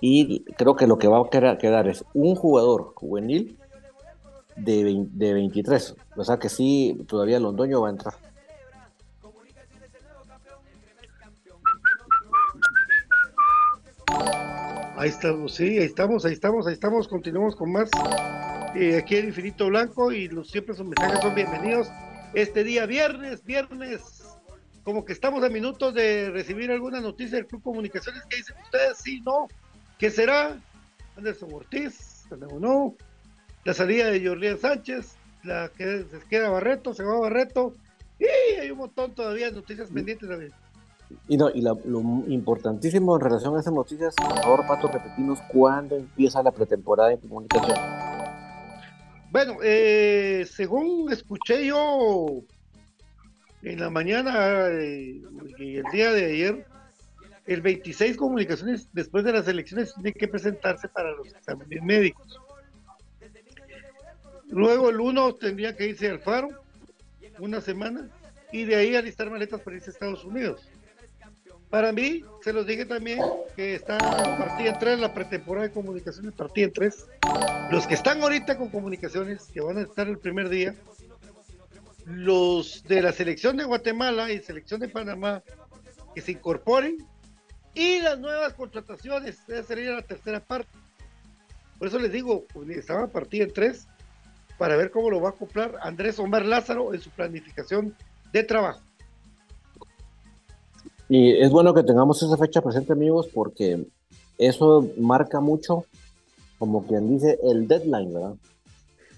Y creo que lo que va a quedar, es un jugador juvenil de, de 23, o sea que sí, todavía Londoño va a entrar. Ahí estamos, sí, ahí estamos, ahí estamos, ahí estamos, continuamos con más eh, aquí en Infinito Blanco y los, siempre sus mensajes son bienvenidos. Este día viernes, viernes, como que estamos a minutos de recibir alguna noticia del Club Comunicaciones que dicen ustedes, sí, no, ¿qué será? Anderson Ortiz, no, la salida de Jorlián Sánchez, la que se queda Barreto, se va Barreto, y hay un montón todavía de noticias pendientes también. Y, no, y lo importantísimo en relación a esas noticias, por favor, Pato, repetimos cuándo empieza la pretemporada de comunicación. Bueno, eh, según escuché yo en la mañana eh, y el día de ayer, el 26 comunicaciones después de las elecciones tiene que presentarse para los exámenes médicos. Luego el 1 tendría que irse al Faro una semana y de ahí alistar maletas para irse a Estados Unidos. Para mí, se los dije también que está partida en tres, la pretemporada de comunicaciones partida en tres. Los que están ahorita con comunicaciones, que van a estar el primer día, los de la selección de Guatemala y selección de Panamá, que se incorporen, y las nuevas contrataciones, esa sería la tercera parte. Por eso les digo, estaba partida en tres, para ver cómo lo va a acoplar Andrés Omar Lázaro en su planificación de trabajo. Y es bueno que tengamos esa fecha presente, amigos, porque eso marca mucho, como quien dice, el deadline, ¿verdad?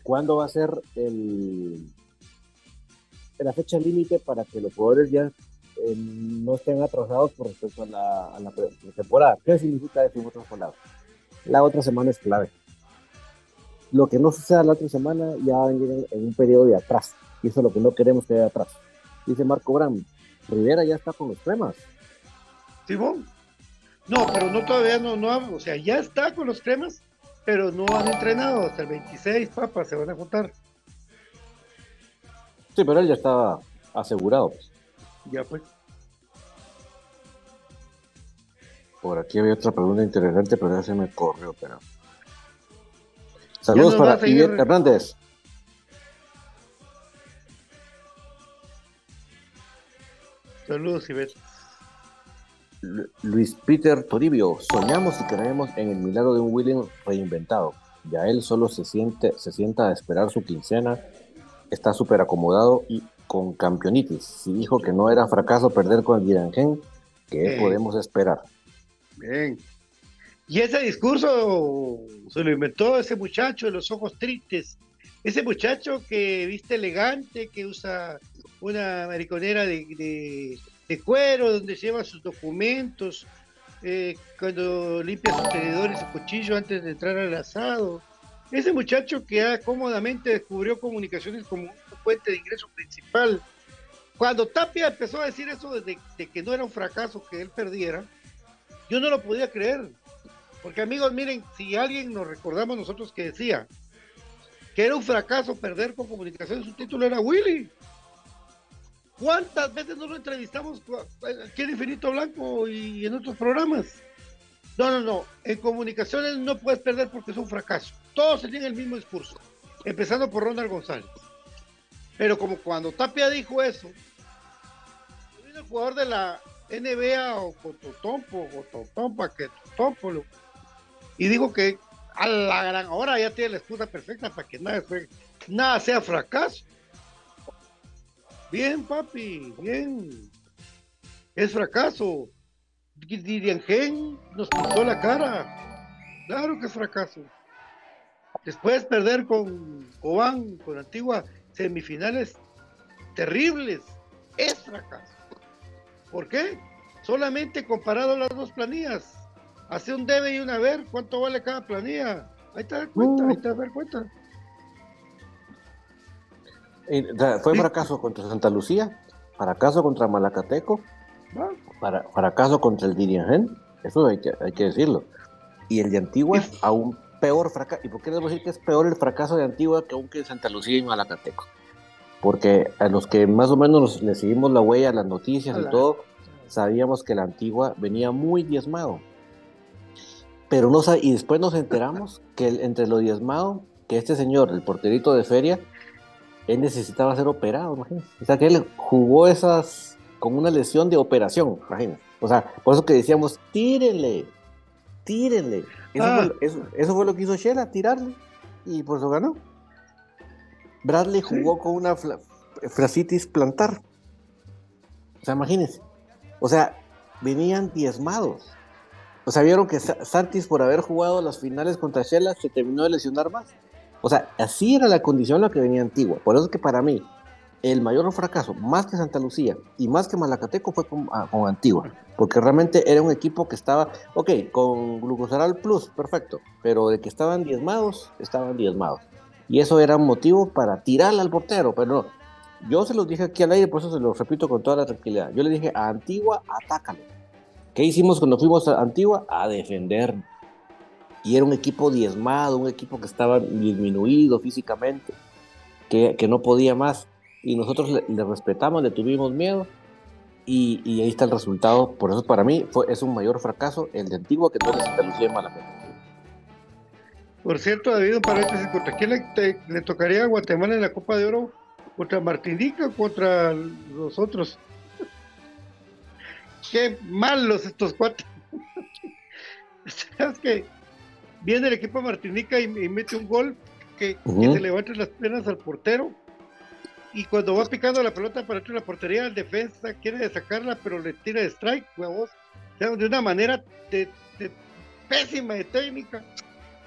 ¿Cuándo va a ser el, la fecha límite para que los jugadores ya eh, no estén atrasados por respecto a la, a temporada? ¿Qué significa eso en otras palabras? La otra semana es clave. Lo que no suceda la otra semana ya va a venir en, un periodo de atrás. Y eso es lo que no queremos que haya atrás. Dice Marco Bram, Rivera ya está con los cremas. ¿Simón? No, pero no todavía no, no, o sea, ya está con los cremas, pero no han entrenado hasta el 26, papas, se van a juntar. Sí, pero él ya estaba asegurado. Pues. Ya pues. Por aquí había otra pregunta interesante, pero ya se me corrió, pero. Saludos para Ivette Hernández. Saludos, Ivette. Luis Peter Toribio, soñamos y creemos en el milagro de un William reinventado. Ya él solo se siente, se sienta a esperar su quincena, está súper acomodado y con campeonitis. Si dijo que no era fracaso perder con el Girangen, ¿qué podemos esperar? Bien. Y ese discurso se lo inventó ese muchacho de los ojos tristes. Ese muchacho que viste elegante, que usa una mariconera de de cuero, donde lleva sus documentos, eh, cuando limpia sus tenedores su cuchillo antes de entrar al asado. Ese muchacho que cómodamente descubrió comunicaciones como una fuente de ingreso principal. Cuando Tapia empezó a decir eso de, de que no era un fracaso que él perdiera, yo no lo podía creer. Porque amigos, miren, si alguien nos recordamos nosotros que decía, que era un fracaso perder con comunicación, su título era Willy. ¿Cuántas veces nos lo entrevistamos aquí en Infinito Blanco y en otros programas? No, no, no. En comunicaciones no puedes perder porque es un fracaso. Todos tenían el mismo discurso, empezando por Ronald González. Pero como cuando Tapia dijo eso, vino el jugador de la NBA o Cototompo, Cototompa, que Totompo, y dijo que a la gran hora ya tiene la excusa perfecta para que nada sea fracaso. Bien, papi, bien. Es fracaso. Dirian Gen nos pintó la cara. Claro que es fracaso. Después perder con Cobán, con Antigua, semifinales terribles. Es fracaso. ¿Por qué? Solamente comparado las dos planillas. Hace un debe y un haber. ¿Cuánto vale cada planilla? Ahí te das cuenta, ahí te das cuenta. Fue fracaso contra Santa Lucía, fracaso contra Malacateco, para, fracaso contra el Dirigen, eso hay que, hay que decirlo. Y el de Antigua, aún peor fracaso. ¿Y por qué debo decir que es peor el fracaso de Antigua que aunque Santa Lucía y Malacateco? Porque a los que más o menos le seguimos la huella, las noticias y todo, sabíamos que la Antigua venía muy diezmado. Pero no y después nos enteramos que entre lo diezmado, que este señor, el porterito de feria, él necesitaba ser operado, imagínate. O sea, que él jugó esas con una lesión de operación, imagínate. O sea, por eso que decíamos, tírenle, tírenle. Eso, fue, ah. eso, fue, lo que hizo Shela, tirarle. Y por eso ganó. Bradley jugó con una frasitis plantar. O sea, imagínense. O sea, venían diezmados. O sea, vieron que Santis, por haber jugado las finales contra Shela, se terminó de lesionar más. O sea, así era la condición en la que venía Antigua. Por eso es que para mí, el mayor fracaso, más que Santa Lucía y más que Malacateco, fue con, ah, Antigua. Porque realmente era un equipo que estaba, ok, con Glucosaral Plus, perfecto. Pero de que estaban diezmados, estaban diezmados. Y eso era un motivo para tirarle al portero, pero no. Yo se los dije aquí al aire, por eso se los repito con toda la tranquilidad. Yo le dije a Antigua, atácalo. ¿Qué hicimos cuando fuimos a Antigua? A defender y era un equipo diezmado, un equipo que estaba disminuido físicamente, que, no podía más. Y nosotros le, respetamos, le tuvimos miedo y, ahí está el resultado. Por eso para mí fue, es un mayor fracaso el de Antigua que todo el Santa Lucía Por cierto, David, un paréntesis, ¿contra quién le, tocaría a Guatemala en la Copa de Oro? ¿Contra Martinica o contra los otros? Qué malos estos cuatro. ¿Sabes que viene el equipo Martinica y, mete un gol que, se levanta las piernas al portero. Y cuando va picando la pelota para entrar la portería, el defensa quiere sacarla, pero le tira de strike, huevos. de una manera de, pésima de técnica.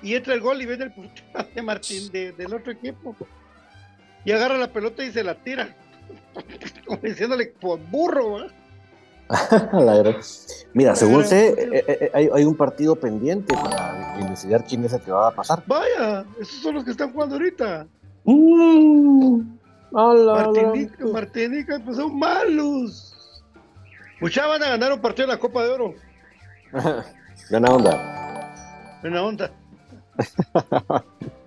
Y entra el gol y viene el portero de Martín del otro equipo. Y agarra la pelota y se la tira. Como diciéndole por burro, ¿verdad? Mira, según sé, eh, eh, hay, un partido pendiente para investigar quién es el que va a pasar. Vaya, esos son los que están jugando ahorita. Mm, Martinica, Martinica, pues son malos. Mucha van a ganar un partido de la Copa de Oro. Buena onda. Buena onda.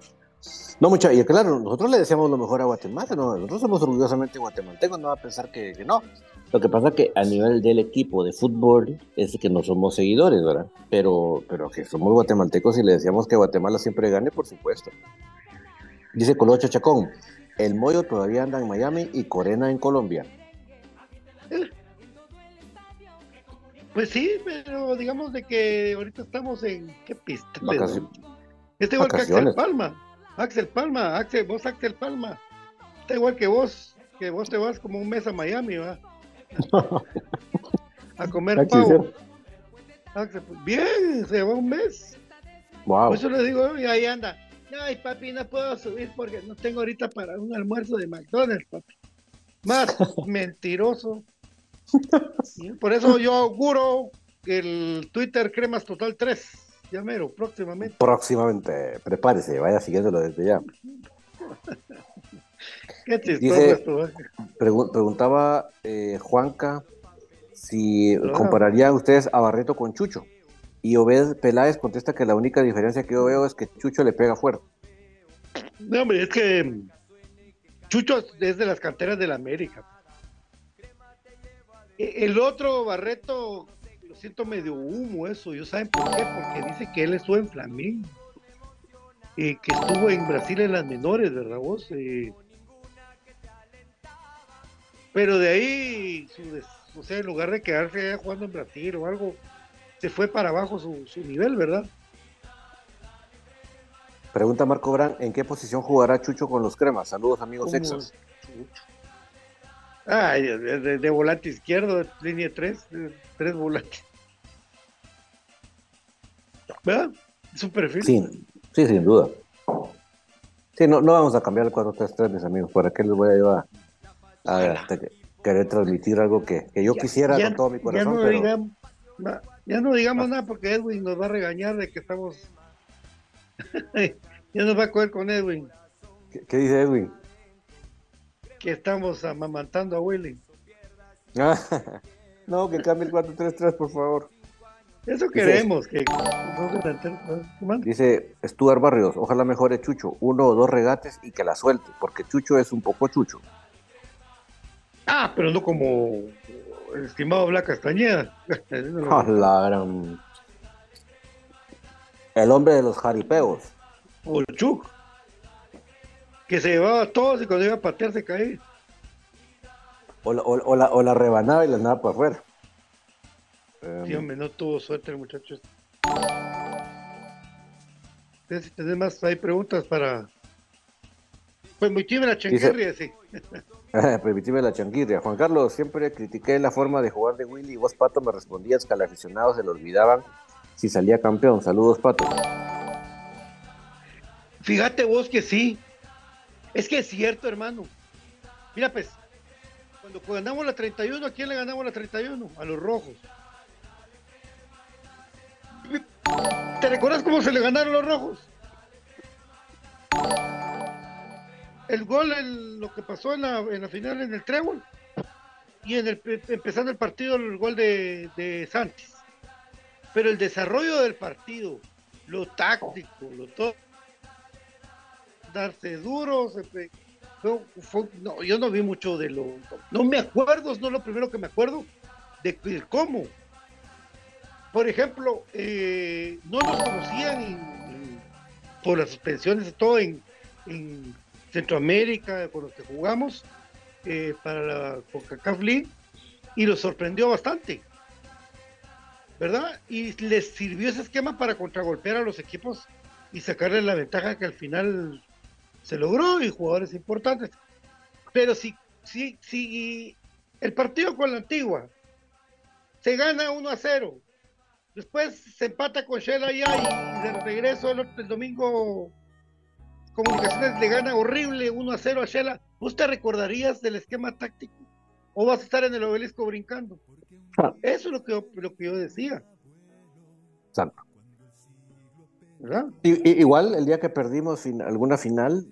no, mucha, y claro, nosotros le deseamos lo mejor a Guatemala, ¿no? nosotros somos orgullosamente guatemaltecos, no va a pensar que, que no. Lo que pasa es que a nivel del equipo de fútbol es que no somos seguidores, ¿verdad? Pero, pero que somos guatemaltecos y le decíamos que Guatemala siempre gane, por supuesto. Dice Colocho Chacón, el Moyo todavía anda en Miami y Corena en Colombia. Pues sí, pero digamos de que ahorita estamos en qué pista. Está igual que Palma. Axel Palma, Axel, vos Axel Palma. Está igual que vos, que vos te vas como un mes a Miami, ¿va? a comer pavo. Ah, bien, se llevó un mes. Por eso le digo, y ahí anda. Ay, papi, no puedo subir porque no tengo ahorita para un almuerzo de McDonald's, papi. Más mentiroso. Por eso yo auguro el Twitter Cremas Total 3, ya mero, próximamente. Próximamente, prepárese, vaya siguiéndolo desde ya. ¿eh? preguntaba eh, Juanca si compararían ustedes a Barreto con Chucho. Y Obed Peláez contesta que la única diferencia que yo veo es que Chucho le pega fuerte. No, hombre, es que Chucho es de las canteras de la América. E, el otro Barreto, lo siento medio humo eso. ¿Yo saben por qué? Porque dice que él estuvo en Flamengo. y que estuvo en Brasil en las menores, ¿verdad vos? Eh, pero de ahí, o sea, en lugar de quedarse jugando en Brasil o algo, se fue para abajo su, nivel, ¿verdad? Pregunta Marco Brand, ¿en qué posición jugará Chucho con los cremas? Saludos amigos exos. Ah, de, volante izquierdo, línea 3, tres volantes. ¿Verdad? Es un perfil. Sí, sí, sin duda. Sí, no, no vamos a cambiar el 4-3-3, mis amigos. ¿Para qué les voy a llevar a, querer transmitir algo que, yo quisiera con todo mi corazón? Ya no, digamos, ya no digamos nada porque Edwin nos va a regañar de que estamos. ya nos va a coger con Edwin. ¿Qué, dice Edwin? Que estamos amamantando a Willy. no, que cambie el 4-3-3, por favor. Eso queremos. que... Dice Stuart Barrios, ojalá mejore Chucho, uno o dos regates y que la suelte, porque Chucho es un poco Chucho. Ah, pero no como el estimado Black Castañeda. El hombre de los jaripeos. O el Chuck. Que se llevaba a todos y cuando iba a patear se caía. O la, o, la, o la rebanaba y la andaba para afuera. Sí, hombre, no tuvo suerte el muchacho. Si tenés más, hay preguntas para. Permitime la chanquirria, sí. Permitime la chanquirria. Juan Carlos, siempre critiqué la forma de jugar de Willy y vos, Pato, me respondías que al aficionado se lo olvidaban si salía campeón. Saludos, Pato. Fíjate vos que sí. Es que es cierto, hermano. Mira, pues, cuando ganamos la 31, ¿a quién le ganamos la 31? A los rojos. ¿Te recuerdas cómo se le ganaron los rojos? El gol, lo que pasó en la, final en el trébol y en el, empezando el partido el gol de, de. Pero el desarrollo del partido, lo táctico, lo todo, darse duro, no, yo no vi mucho de lo, no me acuerdo, no lo primero que me acuerdo de cómo, por ejemplo, eh, no nos conocían por las suspensiones, todo en, Centroamérica, con los que jugamos eh, para la CONCACAF League, y los sorprendió bastante, ¿verdad? Y les sirvió ese esquema para contragolpear a los equipos y sacarle la ventaja que al final se logró y jugadores importantes. Pero si, si, si el partido con la antigua se gana 1 a 0 Después se empata con Shell allá y de regreso el, domingo Comunicaciones le gana horrible 1 a 0 a Shela. ¿Vos te recordarías del esquema táctico? ¿O vas a estar en el obelisco brincando? Ah. Eso es lo que, lo que yo decía. Santo. ¿Verdad? igual el día que perdimos alguna final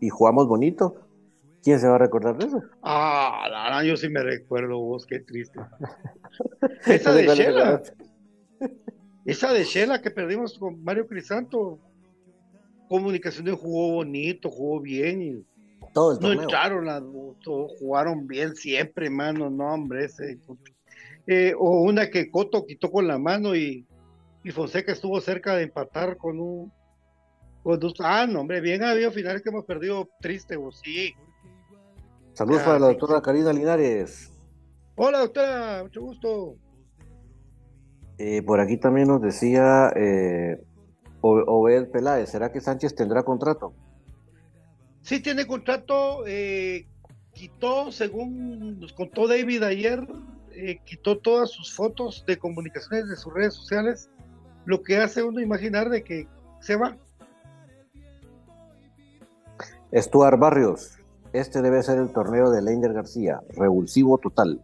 y jugamos bonito, ¿quién se va a recordar de eso? Ah, yo sí me recuerdo vos, qué triste. Esa de Shela. Esa de Shela que perdimos con Mario Crisanto, comunicación jugó bonito, jugó bien y todo no entraron, jugaron bien siempre, mano, no, hombre, ese. Eh, o una que Coto quitó con la mano y, y Fonseca estuvo cerca de empatar con un, con dos, ah, no, hombre, bien ha habido finales que hemos perdido triste, o sí. Saludos para la doctora Karina Linares. Hola, doctora, mucho gusto. Eh, por aquí también nos decía eh, Obed Peláez, ¿será que Sánchez tendrá contrato? Sí, tiene contrato. Eh, quitó, según nos contó David ayer, eh, quitó todas sus fotos de comunicaciones de sus redes sociales, lo que hace uno imaginar de que se va. Stuart Barrios, este debe ser el torneo de Leinder García, revulsivo total.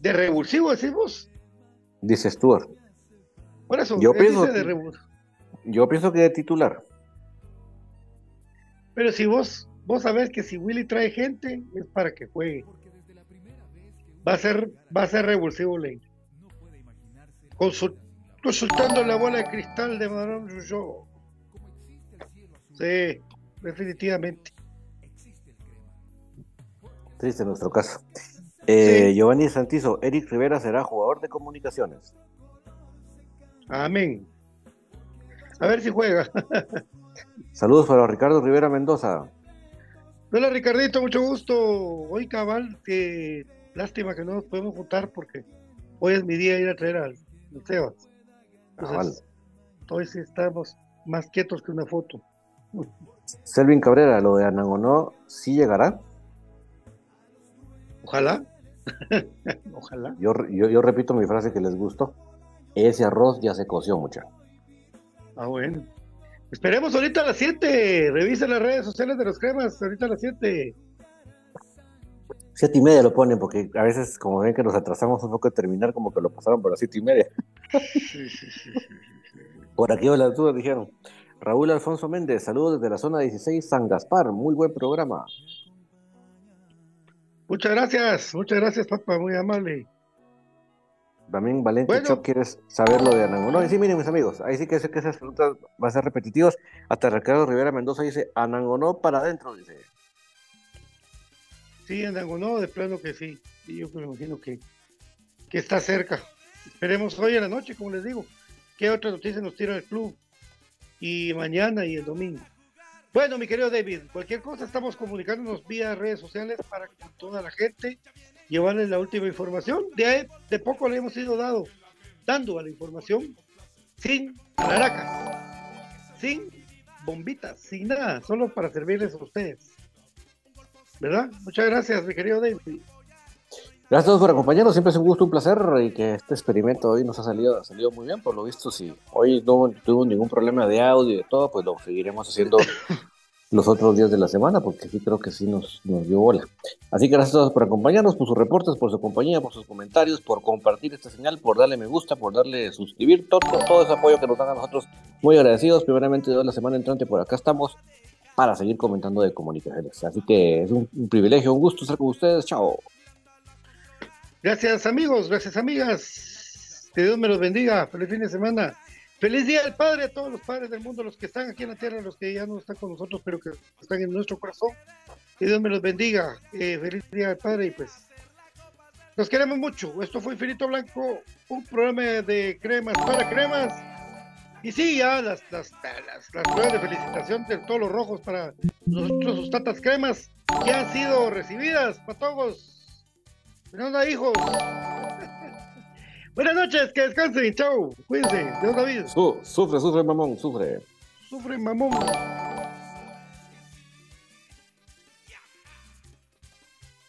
¿De revulsivo decimos? Dice Stuart. Por eso, yo pienso, yo pienso que de titular. Pero si vos, vos sabés que si Willy trae gente, es para que juegue. Va a ser, va a ser revulsivo Consultando la bola de cristal de Madame Jojo. Sí, definitivamente. Triste nuestro caso. Eh, Giovanni Santizo, Eric Rivera será jugador de comunicaciones. Amén. A ver si juega. Saludos para Ricardo Rivera Mendoza. Hola Ricardito, mucho gusto. Hoy cabal, que lástima que no nos podemos juntar porque hoy es mi día de ir a traer al, Sebas. Entonces, hoy sí estamos más quietos que una foto. Selvin Cabrera, lo de Anangonó, ¿sí llegará? Ojalá. Ojalá. Yo, yo, repito mi frase que les gustó. Ese arroz ya se coció, mucha. Ah, bueno. Esperemos ahorita a las 7. Revisen las redes sociales de los cremas. Ahorita a las 7. Siete y media lo ponen, porque a veces, como ven que nos atrasamos un poco de terminar, como que lo pasaron por las siete y media. por aquí las dudas dijeron. Raúl Alfonso Méndez, saludos desde la zona 16, San Gaspar. Muy buen programa. Muchas gracias, muchas gracias, papá, muy amable. También Valente ¿quieres saber lo de Anangonó? Y sí, miren, mis amigos, ahí sí que sé que esas preguntas van a ser repetitivas. Hasta Ricardo Rivera Mendoza dice, Anangonó para adentro, dice. Sí, Anangonó, de plano que sí. Y yo me imagino que, que está cerca. Esperemos hoy a la noche, como les digo. ¿Qué otra noticia nos tira el club? Y mañana y el domingo. Bueno, mi querido David, cualquier cosa estamos comunicándonos vía redes sociales para que toda la gente llevarles la última información. De, de poco le hemos ido dado, dando a la información sin alharacas, sin bombitas, sin nada, solo para servirles a ustedes. ¿Verdad? Muchas gracias, mi querido David. Gracias a todos por acompañarnos, siempre es un gusto, un placer y que este experimento hoy nos ha salido, ha salido muy bien, por lo visto, si hoy no tuvimos ningún problema de audio y de todo, pues lo seguiremos haciendo los otros días de la semana, porque sí creo que sí nos, nos dio bola. Así que gracias a todos por acompañarnos, por sus reportes, por su compañía, por sus comentarios, por compartir esta señal, por darle me gusta, por darle suscribir, todo, todo ese apoyo que nos dan a nosotros, muy agradecidos. Primeramente, de la semana entrante por acá estamos para seguir comentando de comunicaciones. Así que es un privilegio, un gusto estar con ustedes. Chao. Gracias amigos, gracias amigas. Que Dios me los bendiga. Feliz fin de semana. Feliz Día del Padre a todos los padres del mundo, los que están aquí en la tierra, los que ya no están con nosotros, pero que están en nuestro corazón. Que Dios me los bendiga. Eh, feliz Día del Padre y pues los queremos mucho. Esto fue Infinito Blanco, un programa de cremas para cremas. Y sí, ya las, las, las, las pruebas de felicitación de todos los rojos para nosotros, sus tatas cremas, ya han sido recibidas para todos Fernanda, hijos. Buenas noches, que descansen, chao. Cuídense. Dios David. sufre, sufre, mamón, sufre. Sufre, mamón.